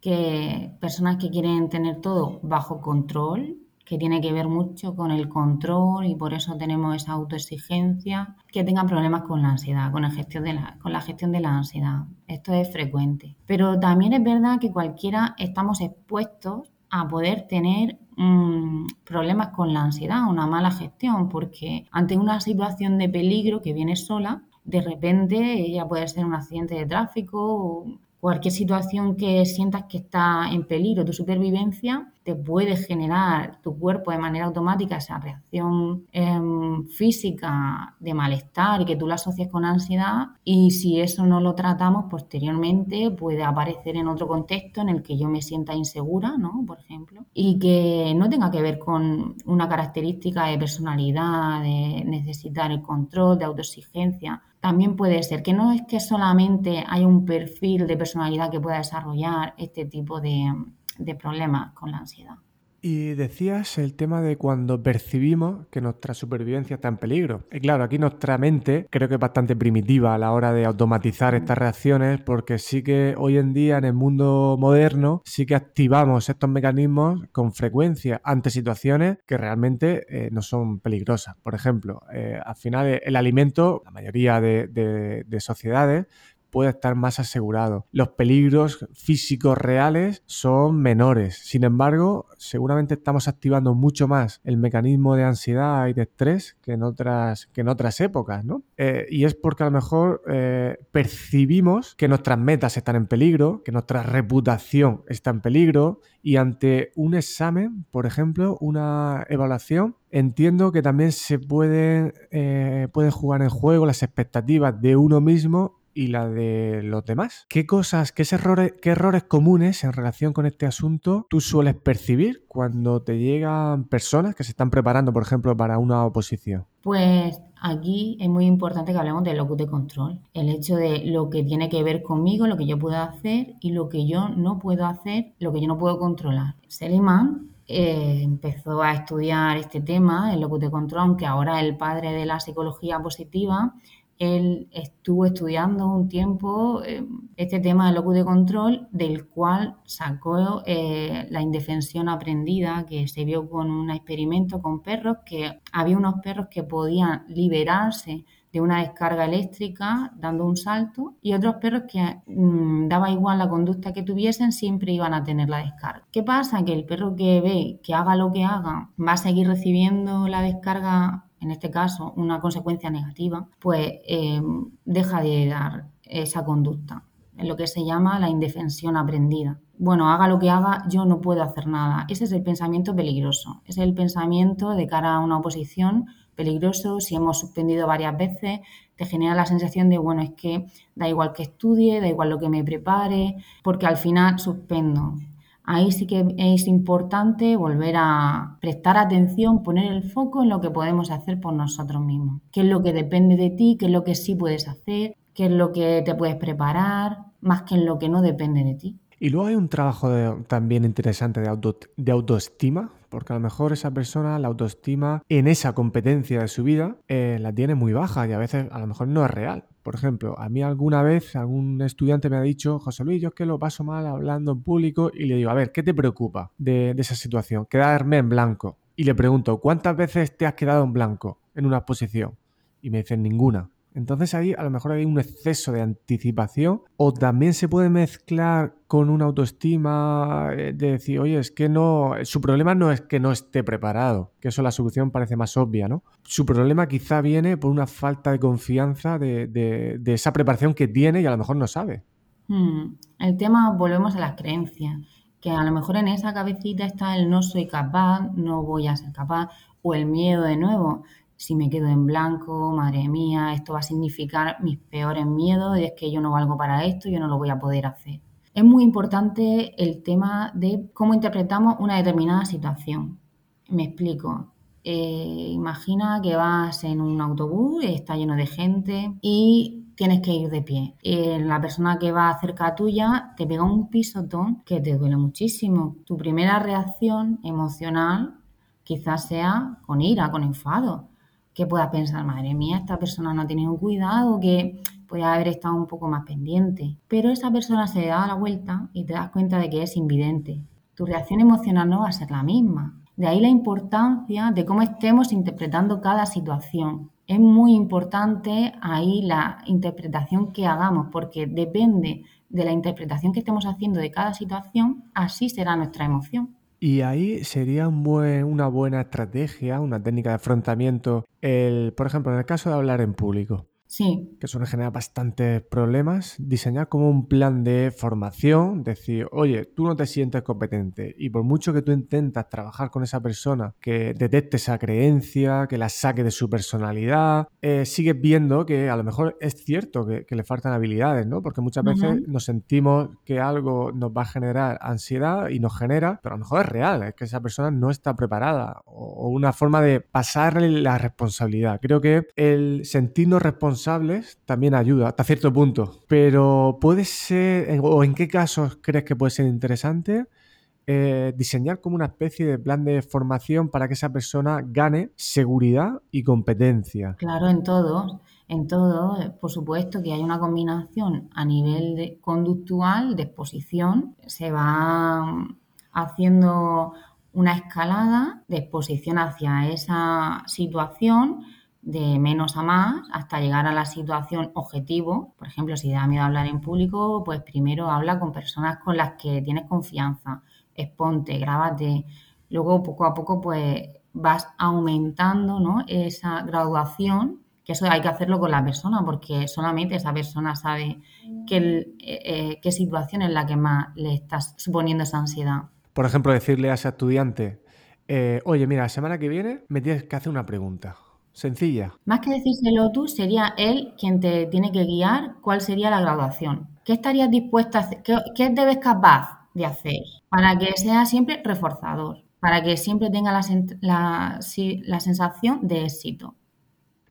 que personas que quieren tener todo bajo control que tiene que ver mucho con el control y por eso tenemos esa autoexigencia, que tengan problemas con la ansiedad, con la gestión de la, con la, gestión de la ansiedad. Esto es frecuente. Pero también es verdad que cualquiera estamos expuestos a poder tener mm, problemas con la ansiedad, una mala gestión, porque ante una situación de peligro que viene sola, de repente ella puede ser un accidente de tráfico cualquier situación que sientas que está en peligro tu supervivencia, te puede generar tu cuerpo de manera automática esa reacción em, física de malestar y que tú la asocias con ansiedad y si eso no lo tratamos posteriormente puede aparecer en otro contexto en el que yo me sienta insegura, ¿no? Por ejemplo, y que no tenga que ver con una característica de personalidad, de necesitar el control, de autoexigencia, también puede ser que no es que solamente hay un perfil de personalidad que pueda desarrollar este tipo de, de problemas con la ansiedad. Y decías el tema de cuando percibimos que nuestra supervivencia está en peligro. Y claro, aquí nuestra mente creo que es bastante primitiva a la hora de automatizar estas reacciones porque sí que hoy en día en el mundo moderno sí que activamos estos mecanismos con frecuencia ante situaciones que realmente eh, no son peligrosas. Por ejemplo, eh, al final el alimento, la mayoría de sociedades puede estar más asegurado. Los peligros físicos reales son menores. Sin embargo, seguramente estamos activando mucho más el mecanismo de ansiedad y de estrés que en otras, que en otras épocas, ¿no? Eh, y es porque a lo mejor eh, percibimos que nuestras metas están en peligro, que nuestra reputación está en peligro y ante un examen, por ejemplo, una evaluación, entiendo que también se pueden, eh, pueden jugar en juego las expectativas de uno mismo y la de los demás. ¿Qué cosas, qué errores, qué errores comunes en relación con este asunto tú sueles percibir cuando te llegan personas que se están preparando, por ejemplo, para una oposición? Pues aquí es muy importante que hablemos del locus de control. El hecho de lo que tiene que ver conmigo, lo que yo puedo hacer y lo que yo no puedo hacer, lo que yo no puedo controlar. Seligman eh, empezó a estudiar este tema, el locus de control, aunque ahora el padre de la psicología positiva él estuvo estudiando un tiempo eh, este tema del locus de control, del cual sacó eh, la indefensión aprendida, que se vio con un experimento con perros, que había unos perros que podían liberarse de una descarga eléctrica dando un salto y otros perros que mm, daba igual la conducta que tuviesen, siempre iban a tener la descarga. ¿Qué pasa? Que el perro que ve que haga lo que haga va a seguir recibiendo la descarga en este caso una consecuencia negativa, pues eh, deja de dar esa conducta, en lo que se llama la indefensión aprendida. Bueno, haga lo que haga, yo no puedo hacer nada. Ese es el pensamiento peligroso, es el pensamiento de cara a una oposición peligroso. Si hemos suspendido varias veces, te genera la sensación de, bueno, es que da igual que estudie, da igual lo que me prepare, porque al final suspendo ahí sí que es importante volver a prestar atención, poner el foco en lo que podemos hacer por nosotros mismos. ¿Qué es lo que depende de ti? ¿Qué es lo que sí puedes hacer? ¿Qué es lo que te puedes preparar? Más que en lo que no depende de ti. Y luego hay un trabajo también interesante de, de autoestima, porque a lo mejor esa persona, la autoestima en esa competencia de su vida, eh, la tiene muy baja y a veces a lo mejor no es real. Por ejemplo, a mí alguna vez algún estudiante me ha dicho, José Luis, yo es que lo paso mal hablando en público y le digo, a ver, ¿qué te preocupa de, de esa situación? Quedarme en blanco. Y le pregunto, ¿cuántas veces te has quedado en blanco en una exposición? Y me dicen, ninguna. Entonces ahí a lo mejor hay un exceso de anticipación o también se puede mezclar con una autoestima eh, de decir, oye, es que no, su problema no es que no esté preparado, que eso la solución parece más obvia, ¿no? Su problema quizá viene por una falta de confianza de, esa preparación que tiene y a lo mejor no sabe. Hmm. El tema, volvemos a las creencias, que a lo mejor en esa cabecita está el no soy capaz, no voy a ser capaz, o el miedo de nuevo si me quedo en blanco, madre mía, esto va a significar mis peores miedos, es que yo no valgo para esto, yo no lo voy a poder hacer. Es muy importante el tema de cómo interpretamos una determinada situación. Me explico. Eh, imagina que vas en un autobús, está lleno de gente y tienes que ir de pie. Eh, la persona que va cerca tuya te pega un pisotón que te duele muchísimo. Tu primera reacción emocional quizás sea con ira, con enfado que puedas pensar, madre mía, esta persona no ha tenido cuidado, que puede haber estado un poco más pendiente. Pero esa persona se da la vuelta y te das cuenta de que es invidente. Tu reacción emocional no va a ser la misma. De ahí la importancia de cómo estemos interpretando cada situación. Es muy importante ahí la interpretación que hagamos, porque depende de la interpretación que estemos haciendo de cada situación, así será nuestra emoción. Y ahí sería una buena estrategia, una técnica de afrontamiento, el, por ejemplo, en el caso de hablar en público. Sí. Que suele generar bastantes problemas. Diseñar como un plan de formación, decir, oye, tú no te sientes competente y por mucho que tú intentas trabajar con esa persona, que detecte esa creencia, que la saque de su personalidad, eh, sigues viendo que a lo mejor es cierto que, le faltan habilidades, ¿no? Porque muchas veces nos sentimos que algo nos va a generar ansiedad y nos genera, pero a lo mejor es real, es que esa persona no está preparada o, o una forma de pasarle la responsabilidad. Creo que el sentirnos responsables también ayuda hasta cierto punto. Pero puede ser, o en qué casos crees que puede ser interesante eh, diseñar como una especie de plan de formación para que esa persona gane seguridad y competencia. Claro, en todo, en todo, por supuesto que hay una combinación a nivel de conductual, de exposición, se va haciendo una escalada de exposición hacia esa situación de menos a más hasta llegar a la situación objetivo. Por ejemplo, si te da miedo hablar en público, pues primero habla con personas con las que tienes confianza, exponte, grábate. Luego, poco a poco, pues vas aumentando ¿no? esa graduación, que eso hay que hacerlo con la persona, porque solamente esa persona sabe qué, eh, eh, qué situación es la que más le estás suponiendo esa ansiedad. Por ejemplo, decirle a ese estudiante, eh, oye, mira, la semana que viene me tienes que hacer una pregunta sencilla. Más que decírselo tú, sería él quien te tiene que guiar cuál sería la graduación. ¿Qué estarías dispuesta a hacer? ¿Qué, debes capaz de hacer para que sea siempre reforzador? Para que siempre tenga la, la, la sensación de éxito.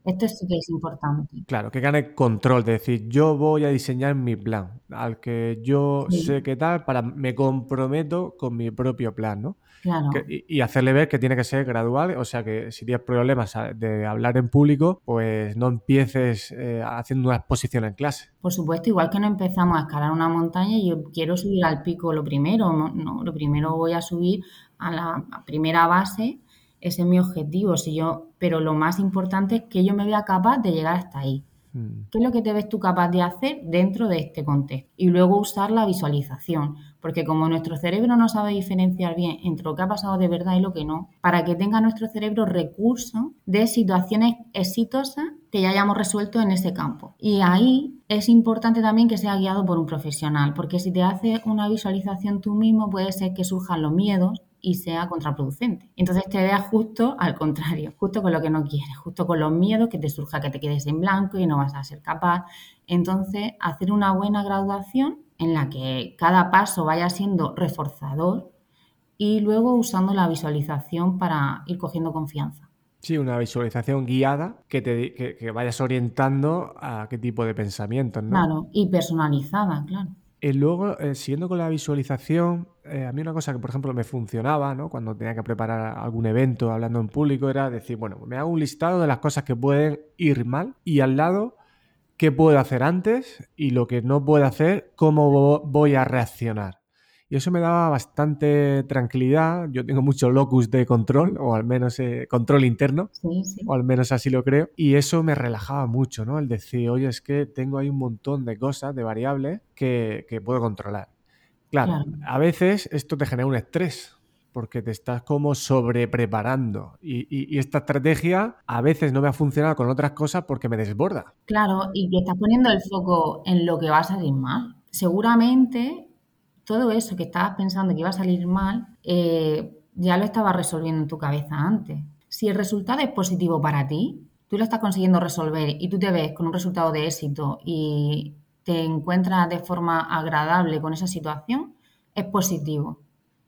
Esto sí que es importante. Claro, que gane control, de decir, yo voy a diseñar mi plan, al que yo sé qué tal, para me comprometo con mi propio plan, ¿no? Claro. y, hacerle ver que tiene que ser gradual, o sea que si tienes problemas de hablar en público, pues no empieces eh, haciendo una exposición en clase. Por supuesto, igual que no empezamos a escalar una montaña y yo quiero subir al pico lo primero, no, lo primero voy a subir a la primera base ese es mi objetivo. Si yo, pero lo más importante es que yo me vea capaz de llegar hasta ahí. Mm. ¿Qué es lo que te ves tú capaz de hacer dentro de este contexto? Y luego usar la visualización, porque como nuestro cerebro no sabe diferenciar bien entre lo que ha pasado de verdad y lo que no, para que tenga nuestro cerebro recursos de situaciones exitosas que ya hayamos resuelto en ese campo. Y ahí es importante también que sea guiado por un profesional, porque si te haces una visualización tú mismo, puede ser que surjan los miedos, y sea contraproducente. Entonces te veas justo al contrario, justo con lo que no quieres, justo con los miedos que te surja que te quedes en blanco y no vas a ser capaz. Entonces, hacer una buena graduación en la que cada paso vaya siendo reforzador y luego usando la visualización para ir cogiendo confianza. Sí, una visualización guiada que te que, vayas orientando a qué tipo de pensamientos, ¿no? Claro, y personalizada, claro. Y luego, eh, siguiendo con la visualización, eh, a mí una cosa que, por ejemplo, me funcionaba, ¿no? Cuando tenía que preparar algún evento hablando en público, era decir, bueno, me hago un listado de las cosas que pueden ir mal y al lado, qué puedo hacer antes y lo que no puedo hacer, cómo voy a reaccionar. Y eso me daba bastante tranquilidad. Yo tengo mucho locus de control, o al menos eh, control interno, o al menos así lo creo. Y eso me relajaba mucho, ¿no? El decir, oye, es que tengo ahí un montón de cosas, de variables, que, puedo controlar. Claro, a veces esto te genera un estrés, porque te estás como sobrepreparando. Y, y, esta estrategia a veces no me ha funcionado con otras cosas porque me desborda. Claro, y que estás poniendo el foco en lo que va a salir mal. Seguramente todo eso que estabas pensando que iba a salir mal, eh, ya lo estabas resolviendo en tu cabeza antes. Si el resultado es positivo para ti, tú lo estás consiguiendo resolver y tú te ves con un resultado de éxito y te encuentras de forma agradable con esa situación, es positivo.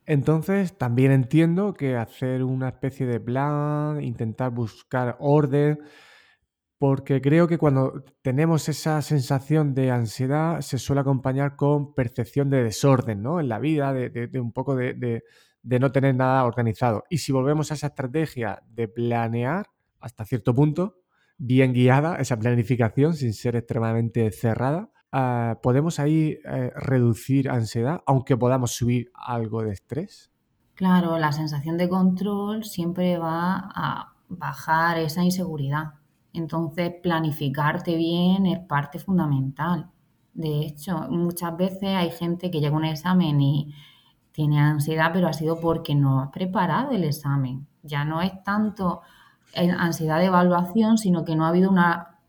Entonces, también entiendo que hacer una especie de plan, intentar buscar orden, porque creo que cuando tenemos esa sensación de ansiedad se suele acompañar con percepción de desorden ¿no? en la vida, de, un poco de, no tener nada organizado. Y si volvemos a esa estrategia de planear hasta cierto punto, bien guiada, esa planificación sin ser extremadamente cerrada, ah, podemos ahí eh, reducir ansiedad, aunque podamos subir algo de estrés. Claro, la sensación de control siempre va a bajar esa inseguridad. Entonces, planificarte bien es parte fundamental. De hecho, muchas veces hay gente que llega a un examen y tiene ansiedad, pero ha sido porque no ha preparado el examen. Ya no es tanto ansiedad de evaluación, sino que no ha habido una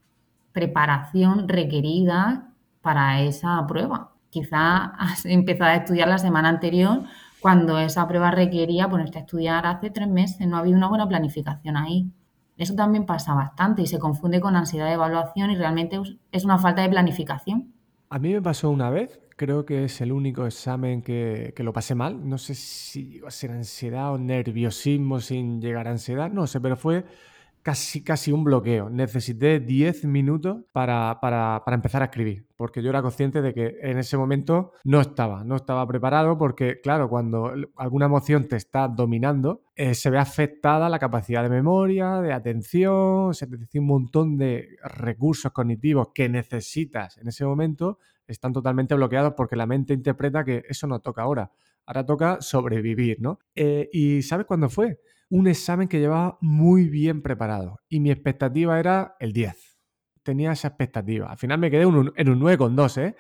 preparación requerida para esa prueba. Quizá has empezado a estudiar la semana anterior cuando esa prueba requería ponerte a estudiar hace tres meses. No ha habido una buena planificación ahí. Eso también pasa bastante y se confunde con ansiedad de evaluación y realmente es una falta de planificación. A mí me pasó una vez, creo que es el único examen que, lo pasé mal. No sé si iba a ser ansiedad o nerviosismo sin llegar a ansiedad, no sé, pero fue casi, casi un bloqueo. Necesité 10 minutos para, empezar a escribir, porque yo era consciente de que en ese momento no estaba, no estaba preparado, porque claro, cuando alguna emoción te está dominando, eh, se ve afectada la capacidad de memoria, de atención, se dice un montón de recursos cognitivos que necesitas en ese momento, están totalmente bloqueados porque la mente interpreta que eso no toca ahora, ahora toca sobrevivir, ¿no? Eh, ¿Y sabes cuándo fue? Un examen que llevaba muy bien preparado y mi expectativa era el 10. Tenía esa expectativa. Al final me quedé en un, en un 9,2, ¿eh?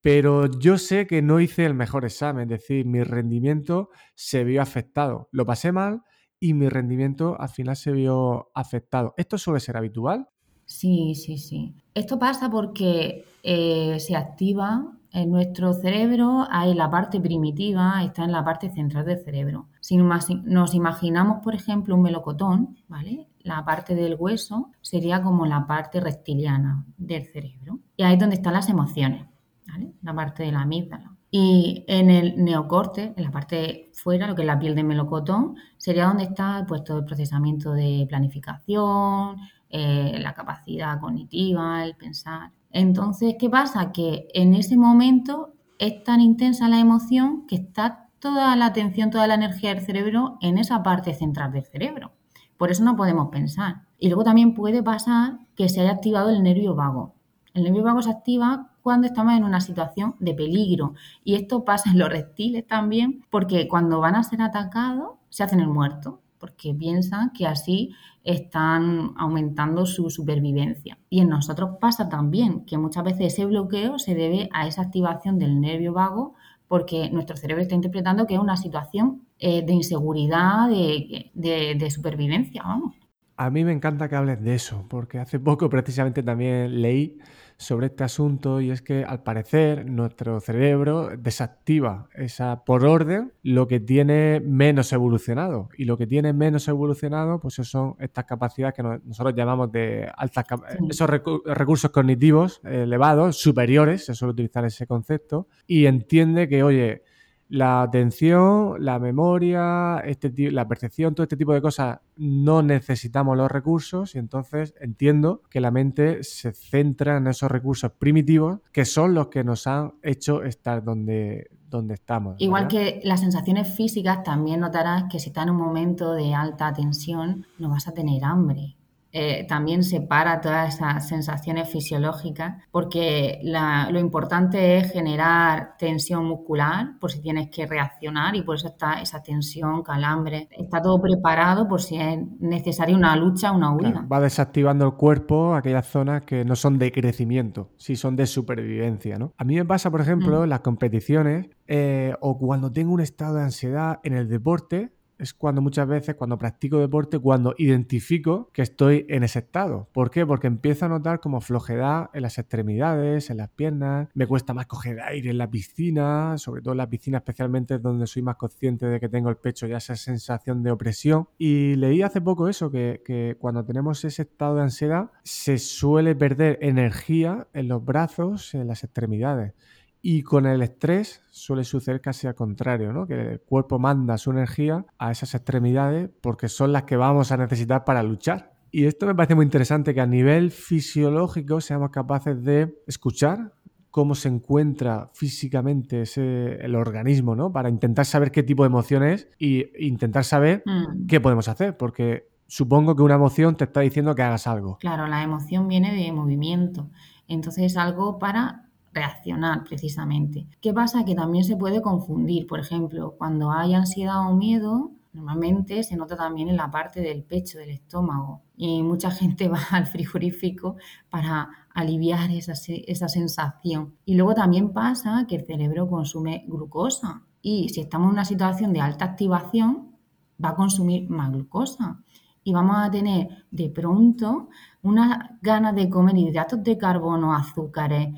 Pero yo sé que no hice el mejor examen, es decir, mi rendimiento se vio afectado. Lo pasé mal y mi rendimiento al final se vio afectado. ¿Esto suele ser habitual? Sí, sí, sí. Esto pasa porque eh, se activa en nuestro cerebro, hay la parte primitiva, está en la parte central del cerebro. Si nos imaginamos, por ejemplo, un melocotón, ¿vale? La parte del hueso sería como la parte reptiliana del cerebro. Y ahí es donde están las emociones, ¿vale? La parte de la amígdala. Y en el neocorte, en la parte fuera, lo que es la piel de melocotón, sería donde está pues, todo el procesamiento de planificación, eh, la capacidad cognitiva, el pensar. Entonces, ¿qué pasa? Que en ese momento es tan intensa la emoción que está toda la atención, toda la energía del cerebro en esa parte central del cerebro. Por eso no podemos pensar. Y luego también puede pasar que se haya activado el nervio vago. El nervio vago se activa cuando estamos en una situación de peligro. Y esto pasa en los reptiles también, porque cuando van a ser atacados se hacen el muerto porque piensan que así están aumentando su supervivencia. Y en nosotros pasa también que muchas veces ese bloqueo se debe a esa activación del nervio vago porque nuestro cerebro está interpretando que es una situación eh, de inseguridad, de, de supervivencia, vamos. A mí me encanta que hables de eso, porque hace poco precisamente también leí sobre este asunto y es que al parecer nuestro cerebro desactiva esa por orden lo que tiene menos evolucionado. Y lo que tiene menos evolucionado pues son estas capacidades que nosotros llamamos de altas esos recursos cognitivos elevados superiores se suele utilizar ese concepto y entiende que oye la atención, la memoria, este, la percepción, todo este tipo de cosas, no necesitamos los recursos y entonces entiendo que la mente se centra en esos recursos primitivos que son los que nos han hecho estar donde, donde estamos. Igual que las sensaciones físicas, también notarás que si estás en un momento de alta tensión, no vas a tener hambre eh, también separa todas esas sensaciones fisiológicas, porque lo importante es generar tensión muscular por si tienes que reaccionar y por eso está esa tensión, calambre, está todo preparado por si es necesaria una lucha, una huida. va desactivando el cuerpo aquellas zonas que no son de crecimiento, si son de supervivencia. ¿no? A mí me pasa, por ejemplo, mm. en las competiciones eh, o cuando tengo un estado de ansiedad en el deporte, es cuando muchas veces, cuando practico deporte, cuando identifico que estoy en ese estado. ¿Por qué? Porque empiezo a notar como flojedad en las extremidades, en las piernas, me cuesta más coger aire en la piscina, sobre todo en la piscina especialmente donde soy más consciente de que tengo el pecho ya esa sensación de opresión. Y leí hace poco eso, que, que cuando tenemos ese estado de ansiedad se suele perder energía en los brazos, en las extremidades. Y con el estrés suele suceder casi al contrario, ¿no? Que el cuerpo manda su energía a esas extremidades porque son las que vamos a necesitar para luchar. Y esto me parece muy interesante que a nivel fisiológico seamos capaces de escuchar cómo se encuentra físicamente ese, el organismo, ¿no? Para intentar saber qué tipo de emoción es e intentar saber mm. qué podemos hacer, porque supongo que una emoción te está diciendo que hagas algo. Claro, la emoción viene de movimiento, entonces es algo para reaccionar precisamente. ¿Qué pasa? Que también se puede confundir. Por ejemplo, cuando hay ansiedad o miedo, normalmente se nota también en la parte del pecho, del estómago. Y mucha <laughs> gente va al frigorífico para aliviar esa, sensación. Y luego también pasa que el cerebro consume glucosa. Y si estamos en una situación de alta activación, va a consumir más glucosa y vamos a tener de pronto unas ganas de comer hidratos de carbono, azúcares,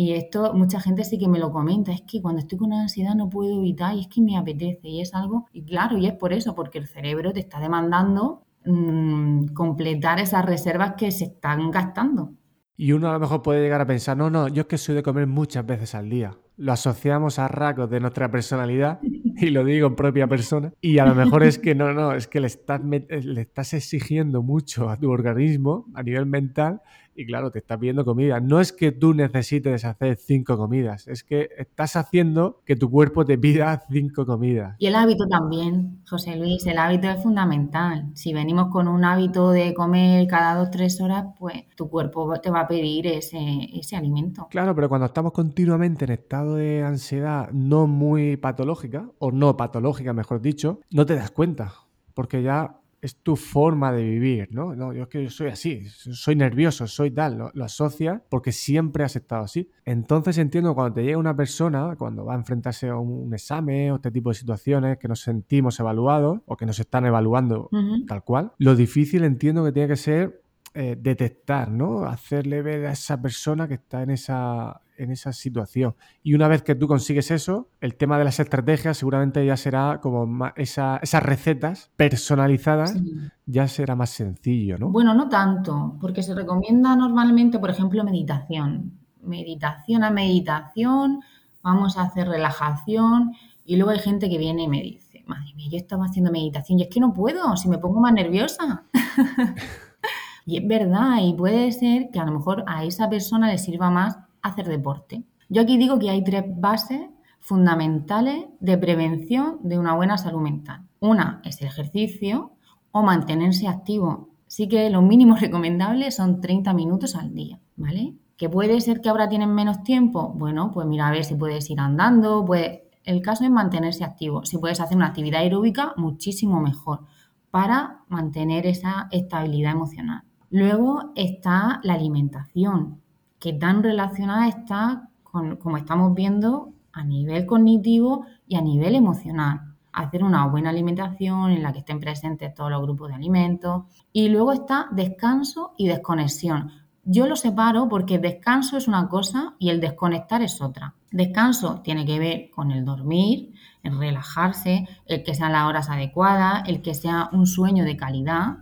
y esto mucha gente sí que me lo comenta, es que cuando estoy con ansiedad no puedo evitar y es que me apetece y es algo, y claro, y es por eso, porque el cerebro te está demandando mm, completar esas reservas que se están gastando. Y uno a lo mejor puede llegar a pensar, no, no, yo es que soy de comer muchas veces al día. Lo asociamos a rasgos de nuestra personalidad y lo digo en propia persona. Y a lo mejor es que no, no, es que le estás, le estás exigiendo mucho a tu organismo a nivel mental y claro, te estás pidiendo comida. No es que tú necesites hacer cinco comidas, es que estás haciendo que tu cuerpo te pida cinco comidas. Y el hábito también, José Luis, el hábito es fundamental. Si venimos con un hábito de comer cada dos, tres horas, pues tu cuerpo te va a pedir ese, ese alimento. Claro, pero cuando estamos continuamente en estado de ansiedad no muy patológica, o no patológica, mejor dicho, no te das cuenta porque ya es tu forma de vivir, ¿no? No, yo es que soy así, soy nervioso, soy tal, lo, lo asocia porque siempre has estado así. Entonces entiendo cuando te llega una persona, cuando va a enfrentarse a un examen o este tipo de situaciones que nos sentimos evaluados o que nos están evaluando tal cual, lo difícil entiendo que tiene que ser eh, detectar, ¿no? Hacerle ver a esa persona que está en esa, en esa situación. Y una vez que tú consigues eso, el tema de las estrategias seguramente ya será como esas recetas personalizadas, ya será más sencillo, ¿no? Bueno, no tanto, porque se recomienda normalmente, por ejemplo, meditación. Meditación a meditación, vamos a hacer relajación y luego hay gente que viene y me dice, madre mía, yo estaba haciendo meditación y es que no puedo, si me pongo más nerviosa. <laughs> y es verdad, y puede ser que a lo mejor a esa persona le sirva más hacer deporte. Yo aquí digo que hay tres bases fundamentales de prevención de una buena salud mental. Una es el ejercicio o mantenerse activo. Sí que lo mínimo <laughs> recomendable son 30 minutos al día, ¿vale? ¿Que puede ser que ahora tienen menos tiempo? Bueno, pues mira a ver si puedes ir andando, el caso es mantenerse activo. Si puedes hacer una actividad aeróbica, muchísimo mejor para mantener esa estabilidad emocional. Luego está la alimentación que tan relacionada está con, como estamos viendo, a nivel cognitivo y a nivel emocional. Hacer una buena alimentación en la que estén presentes todos los grupos de alimentos. Y luego está descanso y desconexión. Yo lo separo porque descanso es una cosa y el desconectar es otra. Descanso tiene que ver con el dormir, el relajarse, el que sean las horas adecuadas, el que sea un sueño de calidad,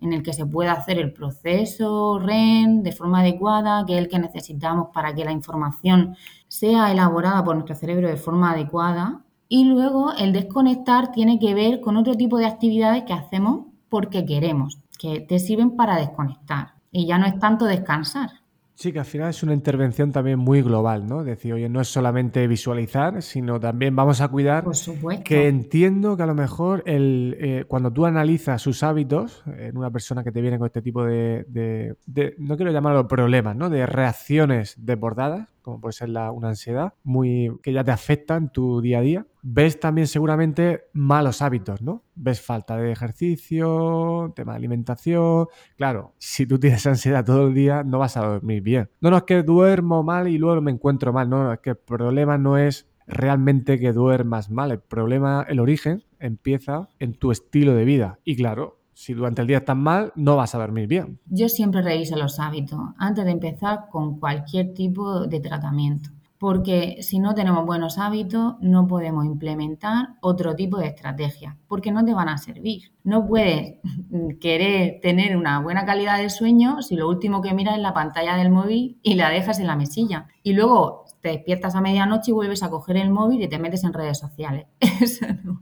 en el que se pueda hacer el proceso REN de forma adecuada, que es el que necesitamos para que la información sea elaborada por nuestro cerebro de forma adecuada. Y luego el desconectar tiene que ver con otro tipo de actividades que hacemos porque queremos, que te sirven para desconectar. Y ya no es tanto descansar, Sí, que al final es una intervención también muy global, ¿no? Decir, oye, no es solamente visualizar, sino también vamos a cuidar Por supuesto. que entiendo que a lo mejor el, eh, cuando tú analizas sus hábitos en una persona que te viene con este tipo de, de no quiero llamarlo problemas, ¿no? De reacciones desbordadas, como puede ser la, una ansiedad, muy, que ya te afecta en tu día a día. Ves también seguramente malos hábitos, ¿no? Ves falta de ejercicio, tema de alimentación. Claro, si tú tienes ansiedad todo el día, no vas a dormir bien. No, no es que duermo mal y luego me encuentro mal, no, no es que el problema no es realmente que duermas mal. El problema, el origen, empieza en tu estilo de vida. Y claro, si durante el día estás mal, no vas a dormir bien. Yo siempre reviso los hábitos antes de empezar con cualquier tipo de tratamiento, porque si no tenemos buenos hábitos, no podemos implementar otro tipo de estrategias, porque no te van a servir. No puedes <laughs> querer tener una buena calidad de sueño si lo último que miras es la pantalla del móvil y la dejas en la mesilla. Y luego te despiertas a medianoche y vuelves a coger el móvil y te metes en redes sociales. <laughs> Eso no,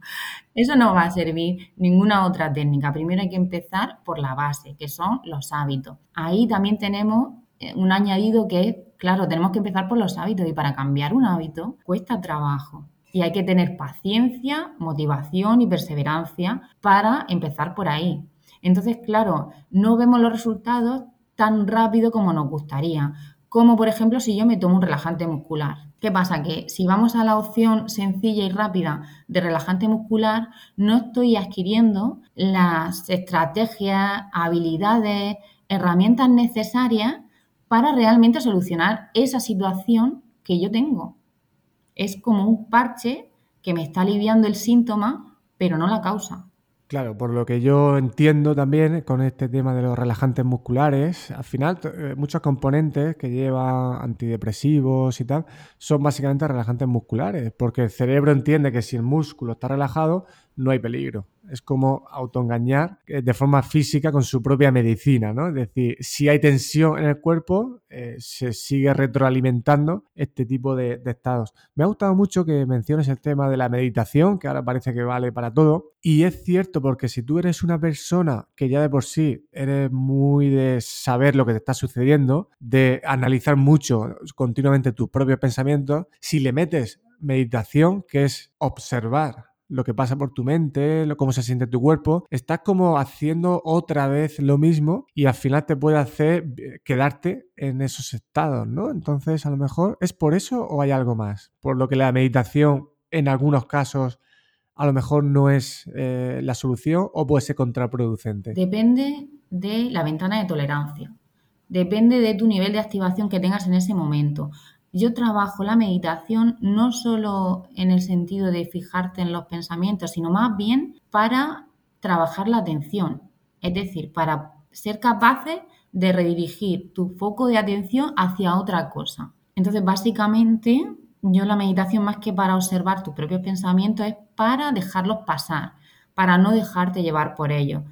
eso no va a servir ninguna otra técnica. Primero hay que empezar por la base, que son los hábitos. Ahí también tenemos eh, un añadido que es, claro, tenemos que empezar por los hábitos y para cambiar un hábito cuesta trabajo. Y hay que tener paciencia, motivación y perseverancia para empezar por ahí. Entonces, claro, no vemos los resultados tan rápido como nos gustaría como por ejemplo si yo me tomo un relajante muscular. ¿Qué pasa? Que si vamos a la opción sencilla y rápida de relajante muscular, no estoy adquiriendo las estrategias, habilidades, herramientas necesarias para realmente solucionar esa situación que yo tengo. Es como un parche que me está aliviando el síntoma, pero no la causa. Claro, por lo que yo entiendo también con este tema de los relajantes musculares, al final eh, muchos componentes que llevan antidepresivos y tal son básicamente relajantes musculares, porque el cerebro entiende que si el músculo está relajado no hay peligro es como autoengañar eh, de forma física con su propia medicina, ¿no? Es decir, si hay tensión en el cuerpo, eh, se sigue retroalimentando este tipo de, estados. Me ha gustado mucho que menciones el tema de la meditación, que ahora parece que vale para todo. Y es cierto, porque si tú eres una persona que ya de por sí eres muy de saber lo que te está sucediendo, de analizar mucho continuamente tus propios pensamientos, si le metes meditación, que es observar lo que pasa por tu mente, lo, cómo se siente tu cuerpo, estás como haciendo otra vez lo mismo y al final te puede hacer eh, quedarte en esos estados, ¿no? Entonces, a lo mejor, ¿es por eso o hay algo más? Por lo que la meditación en algunos casos a lo mejor no es eh, la solución o puede ser contraproducente? Depende de la ventana de tolerancia. Depende de tu nivel de activación que tengas en ese momento. Yo trabajo la meditación no solo en el sentido de fijarte en los pensamientos, sino más bien para trabajar la atención. Es decir, para ser capaces de redirigir tu foco de atención hacia otra cosa. Entonces, básicamente, yo la meditación más que para observar tus propios pensamientos es para dejarlos pasar, para no dejarte llevar por ellos.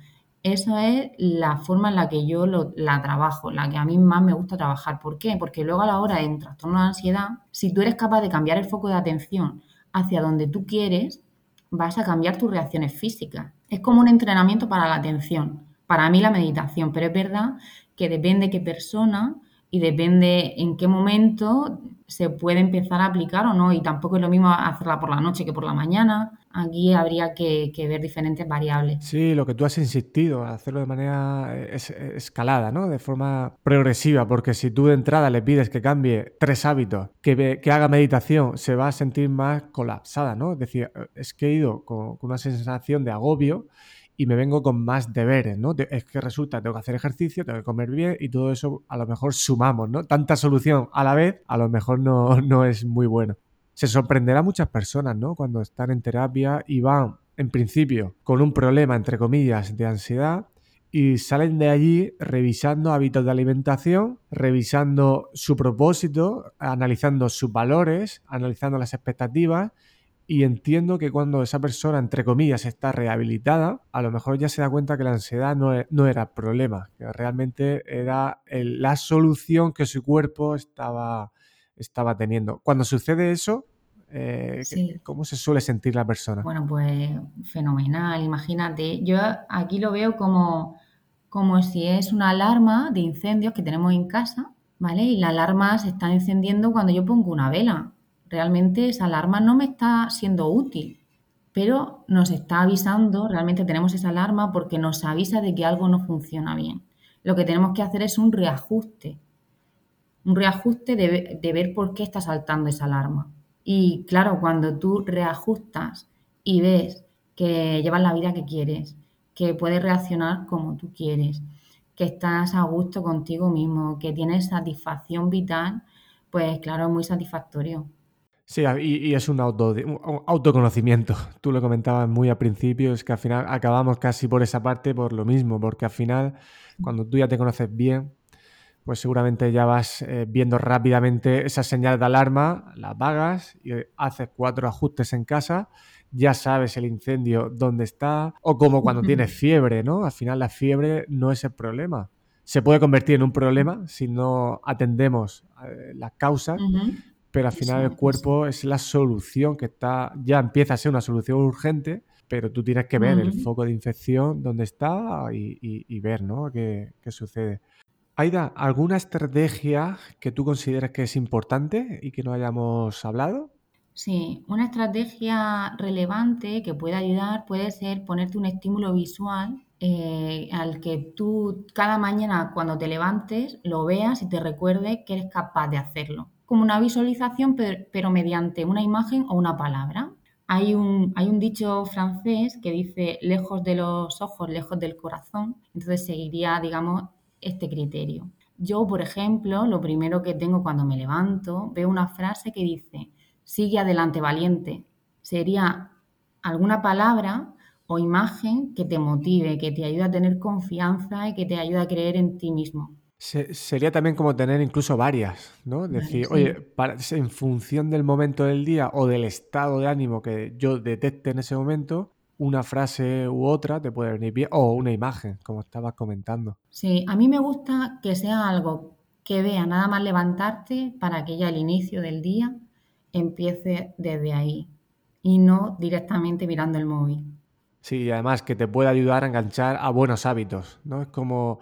Eso es la forma en la que yo la trabajo, la que a mí más me gusta trabajar. ¿Por qué? Porque luego a la hora de un trastorno de ansiedad, si tú eres capaz de cambiar el foco de atención hacia donde tú quieres, vas a cambiar tus reacciones físicas. Es como un entrenamiento para la atención, para mí la meditación, pero es verdad que depende qué persona y depende en qué momento se puede empezar a aplicar o no. Y tampoco es lo mismo hacerla por la noche que por la mañana. Aquí habría que, ver diferentes variables. Sí, lo que tú has insistido, hacerlo de manera escalada, ¿no? De forma progresiva, porque si tú de entrada le pides que cambie tres hábitos, que, que haga meditación, se va a sentir más colapsada, ¿no? Es decir, es que he ido con una sensación de agobio y me vengo con más deberes, ¿no? Es que resulta, tengo que hacer ejercicio, tengo que comer bien y todo eso a lo mejor sumamos, ¿no? Tanta solución a la vez a lo mejor no, <laughs> no es muy bueno. Se sorprenderá muchas personas, ¿no? Cuando están en terapia y van, en principio, con un problema, entre comillas, de ansiedad y salen de allí revisando hábitos de alimentación, revisando su propósito, analizando sus valores, analizando las expectativas y entiendo que cuando esa persona, entre comillas, está rehabilitada, a lo mejor ya se da cuenta que la ansiedad no, e, no era problema, que realmente era la solución que su cuerpo estaba, estaba teniendo. Cuando sucede eso, eh, ¿cómo se suele sentir la persona? Bueno, pues fenomenal, imagínate. Yo aquí lo veo como, como si es una alarma de incendios que tenemos en casa, ¿vale? Y la alarma se está encendiendo cuando yo pongo una vela realmente esa alarma no me está siendo útil, pero nos está avisando, realmente tenemos esa alarma porque nos avisa de que algo no funciona bien. Lo que tenemos que hacer es un reajuste, un reajuste de, ver por qué está saltando esa alarma. Y claro, cuando tú reajustas y ves que llevas la vida que quieres, que puedes reaccionar como tú quieres, que estás a gusto contigo mismo, que tienes satisfacción vital, pues claro, es muy satisfactorio. Sí, y, es un, auto, autoconocimiento. <laughs> Tú lo comentabas muy al principio, es que al final acabamos casi por esa parte por lo mismo, porque al final cuando tú ya te conoces bien, pues seguramente ya vas eh, viendo rápidamente esa señal de alarma, la apagas y haces cuatro ajustes en casa, ya sabes el incendio dónde está, o como cuando tienes fiebre, ¿no? Al final la fiebre no es el problema. Se puede convertir en un problema si no atendemos eh, las causas, pero al final el cuerpo es la solución que está, ya empieza a ser una solución urgente, pero tú tienes que ver el foco de infección dónde está y, ver ¿no? qué, qué sucede. Aida, ¿alguna estrategia que tú consideres que es importante y que no hayamos hablado? Sí, una estrategia relevante que puede ayudar puede ser ponerte un estímulo visual eh, al que tú cada mañana cuando te levantes lo veas y te recuerde que eres capaz de hacerlo como una visualización, pero, mediante una imagen o una palabra. Hay un, hay un dicho francés que dice lejos de los ojos, lejos del corazón, entonces seguiría, digamos, este criterio. Yo, por ejemplo, lo primero que tengo cuando me levanto, veo una frase que dice, sigue adelante valiente. Sería alguna palabra o imagen que te motive, que te ayude a tener confianza y que te ayude a creer en ti mismo sería también como tener incluso varias, ¿no? Decir, oye, en función del momento del día o del estado de ánimo que yo detecte en ese momento, una frase u otra te puede venir bien, o una imagen, como estabas comentando. Sí, a mí me gusta que sea algo que vea nada más levantarte para que ya el inicio del día empiece desde ahí y no directamente mirando el móvil. Sí, además que te puede ayudar a enganchar a buenos hábitos, ¿no? Es como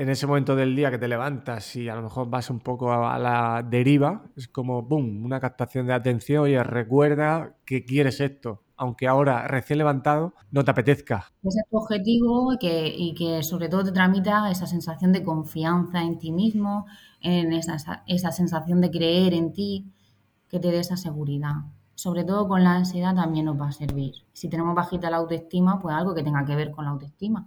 en ese momento del día que te levantas y a lo mejor vas un poco a la deriva, es como, ¡boom!, una captación de atención, oye, recuerda que quieres esto, aunque ahora recién levantado no te apetezca. Ese es tu objetivo y que, y que sobre todo te tramita esa sensación de confianza en ti mismo, en esa, esa sensación de creer en ti, que te dé esa seguridad. sobre todo con la ansiedad también nos va a servir. Si tenemos bajita la autoestima, pues algo que tenga que ver con la autoestima.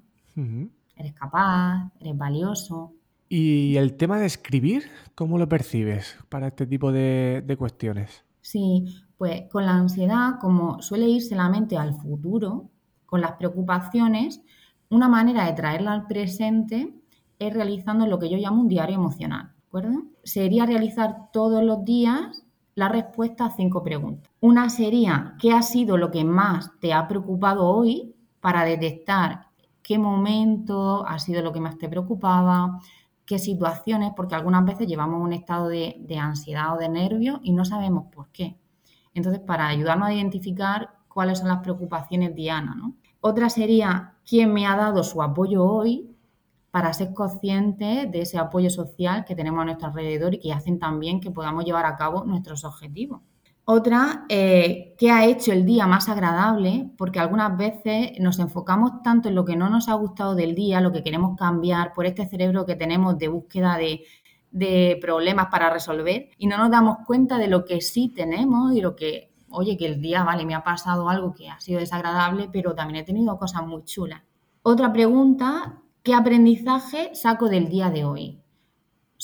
Eres capaz, eres valioso. ¿Y el tema de escribir, cómo lo percibes para este tipo de, de cuestiones? Sí, pues con la ansiedad, como suele irse la mente al futuro, con las preocupaciones, una manera de traerla al presente es realizando lo que yo llamo un diario emocional, ¿de acuerdo? Sería realizar todos los días la respuesta a cinco preguntas. Una sería, ¿qué ha sido lo que más te ha preocupado hoy? Para detectar qué momento ha sido lo que más te preocupaba, qué situaciones, porque algunas veces llevamos un estado de, ansiedad o de nervio y no sabemos por qué. Entonces, para ayudarnos a identificar cuáles son las preocupaciones diana, ¿no? Otra sería quién me ha dado su apoyo hoy para ser consciente de ese apoyo social que tenemos a nuestro alrededor y que hacen también que podamos llevar a cabo nuestros objetivos. Otra, eh, ¿qué ha hecho el día más agradable? Porque algunas veces nos enfocamos tanto en lo que no nos ha gustado del día, lo que queremos cambiar, por este cerebro que tenemos de búsqueda de, de problemas para resolver y no nos damos cuenta de lo que sí tenemos y lo que oye, que el día, vale, me ha pasado algo que ha sido desagradable, pero también he tenido cosas muy chulas. Otra pregunta, ¿qué aprendizaje saco del día de hoy?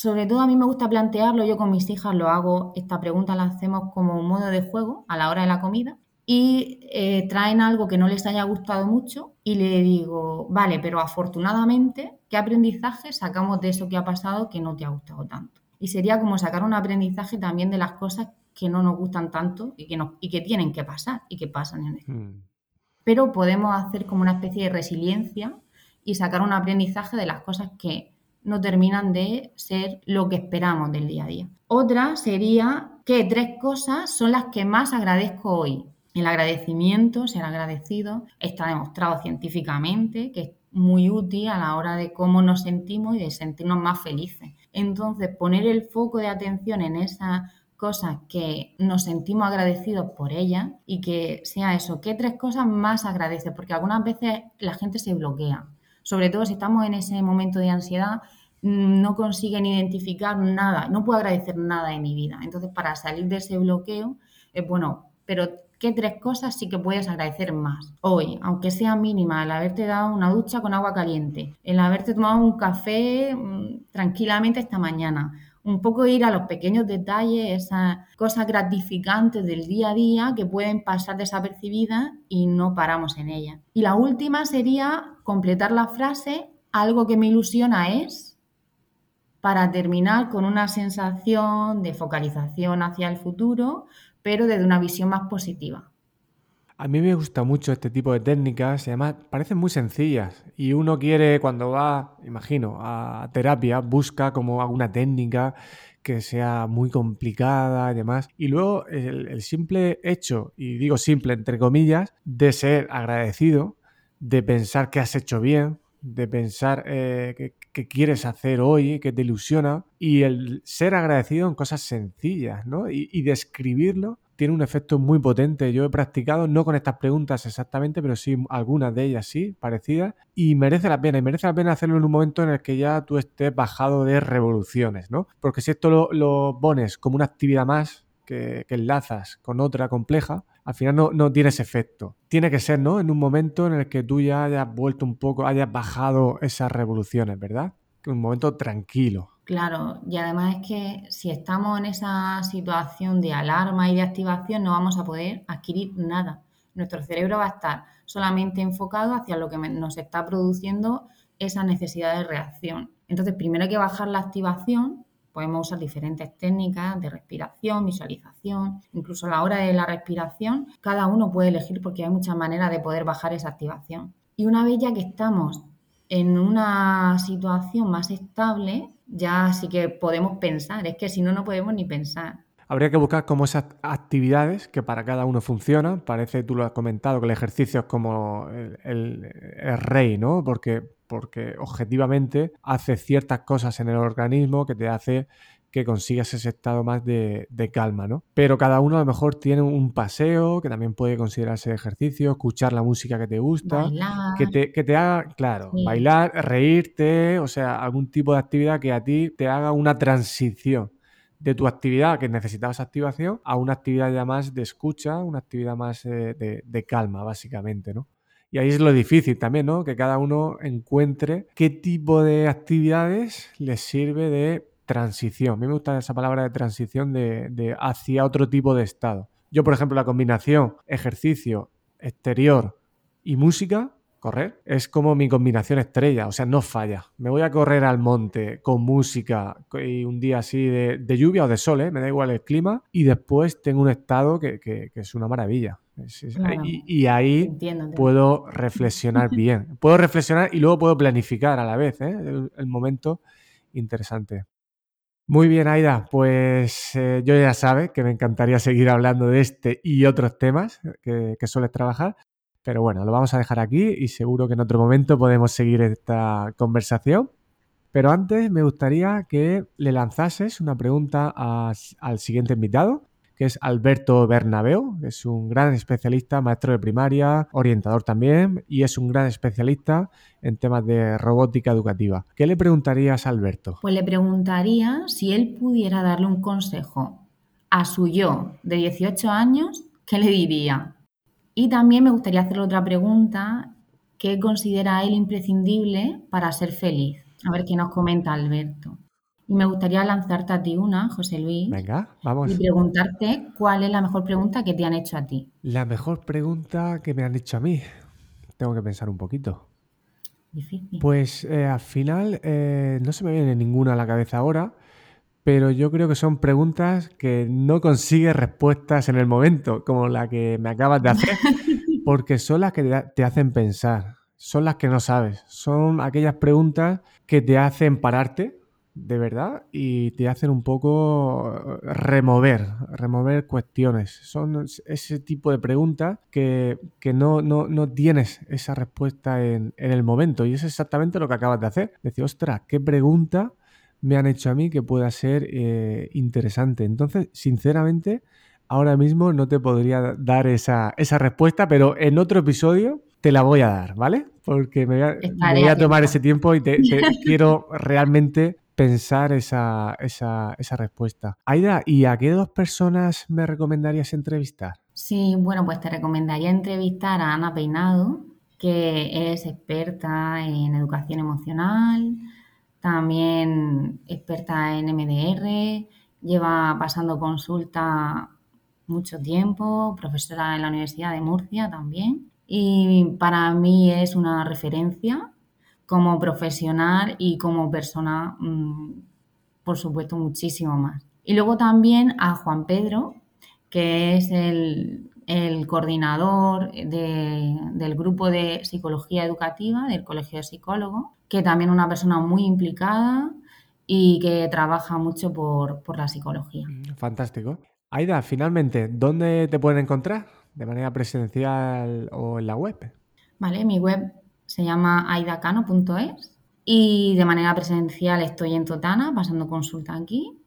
Sobre todo a mí me gusta plantearlo, yo con mis hijas lo hago, esta pregunta la hacemos como un modo de juego a la hora de la comida y eh, traen algo que no les haya gustado mucho y le digo, vale, pero afortunadamente, ¿qué aprendizaje sacamos de eso que ha pasado que no te ha gustado tanto? Y sería como sacar un aprendizaje también de las cosas que no nos gustan tanto y que, y que tienen que pasar y que pasan en esto. Hmm. Pero podemos hacer como una especie de resiliencia y sacar un aprendizaje de las cosas que no terminan de ser lo que esperamos del día a día. Otra sería que tres cosas son las que más agradezco hoy. El agradecimiento, ser agradecido, está demostrado científicamente que es muy útil a la hora de cómo nos sentimos y de sentirnos más felices. Entonces, poner el foco de atención en esa cosas que nos sentimos agradecidos por ella y que sea eso, ¿qué tres cosas más agradeces? Porque algunas veces la gente se bloquea, sobre todo si estamos en ese momento de ansiedad, mm, no consiguen identificar nada, no puedo agradecer nada en mi vida. Entonces, para salir de ese bloqueo, es bueno, pero ¿qué tres cosas sí que puedes agradecer más? Hoy, aunque sea mínima, el haberte dado una ducha con agua caliente, el haberte tomado un café mm, tranquilamente esta mañana, un poco ir a los pequeños detalles, esas cosas gratificantes del día a día que pueden pasar desapercibidas y no paramos en ellas. Y la última sería completar la frase, algo que me ilusiona es, para terminar con una sensación de focalización hacia el futuro, pero desde una visión más positiva. A mí me gusta mucho este tipo de técnicas, además parecen muy sencillas y uno quiere cuando va, imagino, a terapia, busca como alguna técnica que sea muy complicada y demás. Y luego el, simple hecho, y digo simple entre comillas, de ser agradecido, de pensar que has hecho bien, de pensar eh, que, quieres hacer hoy, que te ilusiona, y el ser agradecido en cosas sencillas, ¿no? Y, y describirlo tiene un efecto muy potente. Yo he practicado, no con estas preguntas exactamente, pero sí algunas de ellas sí, parecidas, y merece la pena. Y merece la pena hacerlo en un momento en el que ya tú estés bajado de revoluciones, ¿no? Porque si esto lo, pones como una actividad más que, enlazas con otra compleja, al final no, no tienes efecto. Tiene que ser, ¿no? En un momento en el que tú ya hayas vuelto un poco, hayas bajado esas revoluciones, ¿verdad? Un momento tranquilo. Claro, y además es que si estamos en esa situación de alarma y de activación no vamos a poder adquirir nada. Nuestro cerebro va a estar solamente enfocado hacia lo que nos está produciendo esa necesidad de reacción. Entonces, primero hay que bajar la activación, podemos usar diferentes técnicas de respiración, visualización, incluso a la hora de la respiración, cada uno puede elegir porque hay muchas maneras de poder bajar esa activación. Y una vez ya que estamos en una situación más estable, ya sí que podemos pensar. Es que si no, no podemos ni pensar. Habría que buscar como esas actividades que para cada uno funcionan. Parece, tú lo has comentado, que el ejercicio es como el, rey, ¿no? Porque, porque objetivamente hace ciertas cosas en el organismo que te hace que consigas ese estado más de, calma, ¿no? Pero cada uno a lo mejor tiene un paseo, que también puede considerarse ejercicio, escuchar la música que te gusta, que te, que te haga, claro, bailar, reírte, o sea, algún tipo de actividad que a ti te haga una transición de tu actividad que necesitabas activación a una actividad ya más de escucha, una actividad más eh, de, de calma, básicamente, ¿no? Y ahí es lo difícil también, ¿no? Que cada uno encuentre qué tipo de actividades les sirve de transición. A mí me gusta esa palabra de transición de, hacia otro tipo de estado. Yo, por ejemplo, la combinación ejercicio, exterior y música, correr, es como mi combinación estrella, o sea, no falla. Me voy a correr al monte con música y un día así de, lluvia o de sol, ¿eh? me da igual el clima, y después tengo un estado que es una maravilla. Y, ahí puedo reflexionar <laughs> bien. Puedo reflexionar y luego puedo planificar a la vez ¿eh? el, momento interesante. Muy bien, Aida. Pues eh, yo ya sabes que me encantaría seguir hablando de este y otros temas que, que sueles trabajar. Pero bueno, lo vamos a dejar aquí y seguro que en otro momento podemos seguir esta conversación. Pero antes me gustaría que le lanzases una pregunta al siguiente invitado que es Alberto Bernabeu, que es un gran especialista, maestro de primaria, orientador también, y es un gran especialista en temas de robótica educativa. ¿Qué le preguntarías a Alberto? Pues le preguntaría si él pudiera darle un consejo a su yo de 18 años, ¿qué le diría? Y también me gustaría hacerle otra pregunta, ¿qué considera él imprescindible para ser feliz? A ver qué nos comenta Alberto. Y me gustaría lanzarte a ti una, José Luis. Venga, vamos. Y preguntarte cuál es la mejor pregunta que te han hecho a ti. La mejor pregunta que me han hecho a mí. Tengo que pensar un poquito. Difícil. Pues eh, al final eh, no se me viene ninguna a la cabeza ahora, pero yo creo que son preguntas que no consigues respuestas en el momento, como la que me acabas de hacer, <laughs> porque son las que te hacen pensar, son las que no sabes, son aquellas preguntas que te hacen pararte de verdad y te hacen un poco eh, remover, remover cuestiones. Son ese tipo de preguntas que, no, no, tienes esa respuesta en, el momento y es exactamente lo que acabas de hacer. Decir, ostras, ¿qué pregunta me han hecho a mí que pueda ser eh, interesante? Entonces, sinceramente, ahora mismo no te podría dar esa, respuesta, pero en otro episodio te la voy a dar, ¿vale? Porque me voy a, tomar ese tiempo y te <laughs> quiero realmente pensar esa, esa, esa respuesta. Aida, ¿y a qué dos personas me recomendarías entrevistar? Sí, bueno, pues te recomendaría entrevistar a Ana Peinado, que es experta en educación emocional, también experta en MDR, lleva pasando consulta mucho tiempo, profesora en la Universidad de Murcia también. Y para mí es una referencia como profesional y como persona, mm, por supuesto, muchísimo más. Y luego también a Juan Pedro, que es el, coordinador del grupo de psicología educativa del Colegio de Psicólogos, que también es una persona muy implicada y que trabaja mucho por, por la psicología. Fantástico. Aida, finalmente, ¿dónde te pueden encontrar? ¿De manera presencial o en la web? Vale, mi web se llama aidacano.es y de manera presencial estoy en Totana pasando consulta aquí,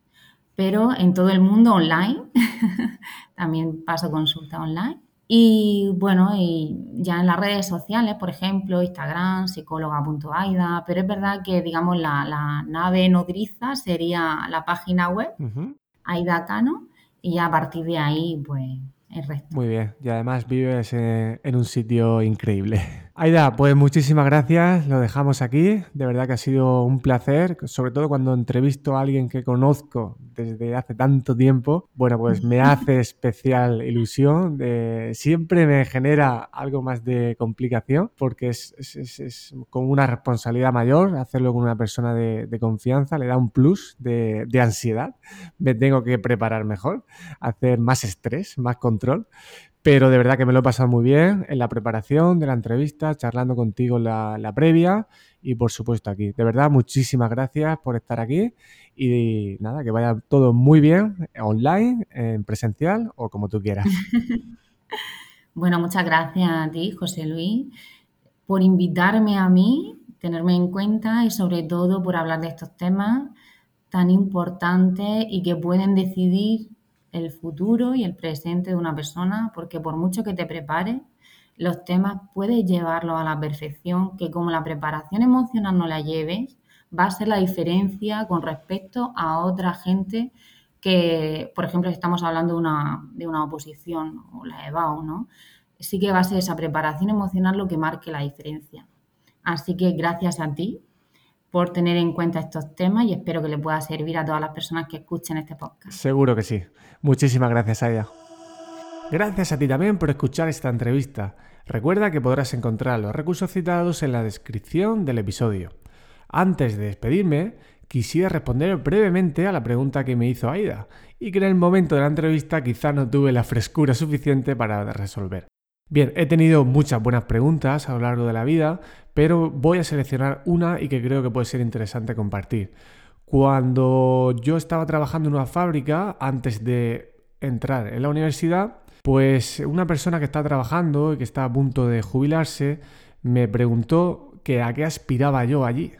pero en todo el mundo online, <laughs> también paso consulta online. Y bueno, y ya en las redes sociales, por ejemplo, Instagram, psicóloga.aida, pero es verdad que, digamos, la, nave nodriza sería la página web, Aidacano, y ya a partir de ahí, pues, el resto. Muy bien, y además vives en un sitio increíble. <laughs> Aida, pues muchísimas gracias, lo dejamos aquí. De verdad que ha sido un placer, sobre todo cuando entrevisto a alguien que conozco desde hace tanto tiempo. Bueno, pues me <laughs> hace especial ilusión. siempre me genera algo más de complicación porque es, es, como una responsabilidad mayor hacerlo con una persona de, confianza, le da un plus de, de ansiedad. Me tengo que preparar mejor, hacer más estrés, más control. Pero de verdad que me lo he pasado muy bien en la preparación de la entrevista, charlando contigo la, previa y por supuesto aquí. De verdad, muchísimas gracias por estar aquí y nada, que vaya todo muy bien, online, en presencial o como tú quieras. <laughs> bueno, muchas gracias a ti, José Luis, por invitarme a mí, tenerme en cuenta y sobre todo por hablar de estos temas tan importantes y que pueden decidir el futuro y el presente de una persona, porque por mucho que te prepares, los temas puedes llevarlos a la perfección, que como la preparación emocional no la lleves, va a ser la diferencia con respecto a otra gente que, por ejemplo, estamos hablando de una, de una oposición o la EBAU, ¿no? Sí que va a ser esa preparación emocional lo que marque la diferencia. Así que gracias a ti por tener en cuenta estos temas y espero que le pueda servir a todas las personas que escuchen este podcast. Seguro que sí. Muchísimas gracias, Aida. Gracias a ti también por escuchar esta entrevista. Recuerda que podrás encontrar los recursos citados en la descripción del episodio. Antes de despedirme, quisiera responder brevemente a la pregunta que me hizo Aida y que en el momento de la entrevista quizá no tuve la frescura suficiente para resolver. Bien, he tenido muchas buenas preguntas a lo largo de la vida, pero voy a seleccionar una y que creo que puede ser interesante compartir. Cuando yo estaba trabajando en una fábrica, antes de entrar en la universidad, pues una persona que está trabajando y que está a punto de jubilarse me preguntó que a qué aspiraba yo allí.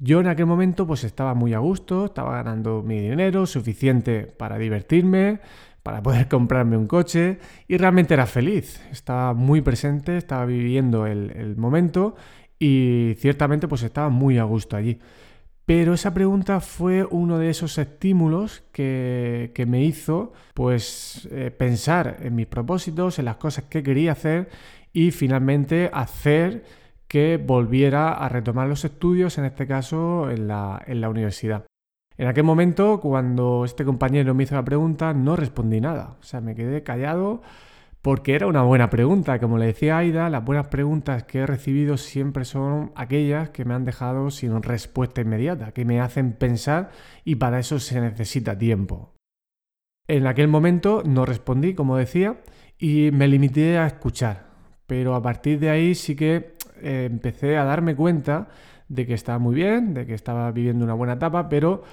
Yo en aquel momento pues estaba muy a gusto, estaba ganando mi dinero suficiente para divertirme, para poder <laughs> comprarme un coche y realmente era feliz, estaba muy presente, estaba viviendo el, momento y ciertamente pues estaba muy a gusto allí. Pero esa pregunta fue uno de esos estímulos que, me hizo pues eh, pensar en mis propósitos, en las cosas que quería hacer y finalmente hacer que volviera a retomar los estudios, en este caso en la, universidad. En aquel momento, cuando este compañero me hizo la pregunta, no respondí nada. O sea, me quedé callado porque era una buena pregunta. Como le decía Aida, las buenas preguntas que he recibido siempre son aquellas que me han dejado sin respuesta inmediata, que me hacen pensar y para eso se necesita tiempo. En aquel momento no respondí, como decía, y me limité a escuchar. Pero a partir de ahí sí que eh, empecé a darme cuenta de que estaba muy bien, de que estaba viviendo una buena etapa, pero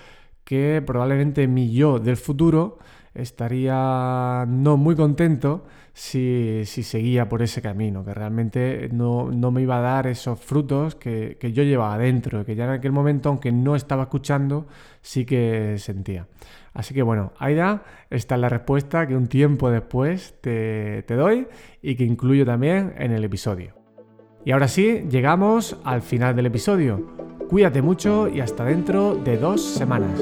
que probablemente mi yo del futuro estaría no muy contento si, seguía por ese camino, que realmente no, me iba a dar esos frutos que, yo llevaba dentro, que ya en aquel momento, aunque no estaba escuchando, sí que sentía. Así que bueno, Aida, esta es la respuesta que un tiempo después te doy y que incluyo también en el episodio. Y ahora sí, llegamos al final del episodio. Cuídate mucho y hasta dentro de dos semanas.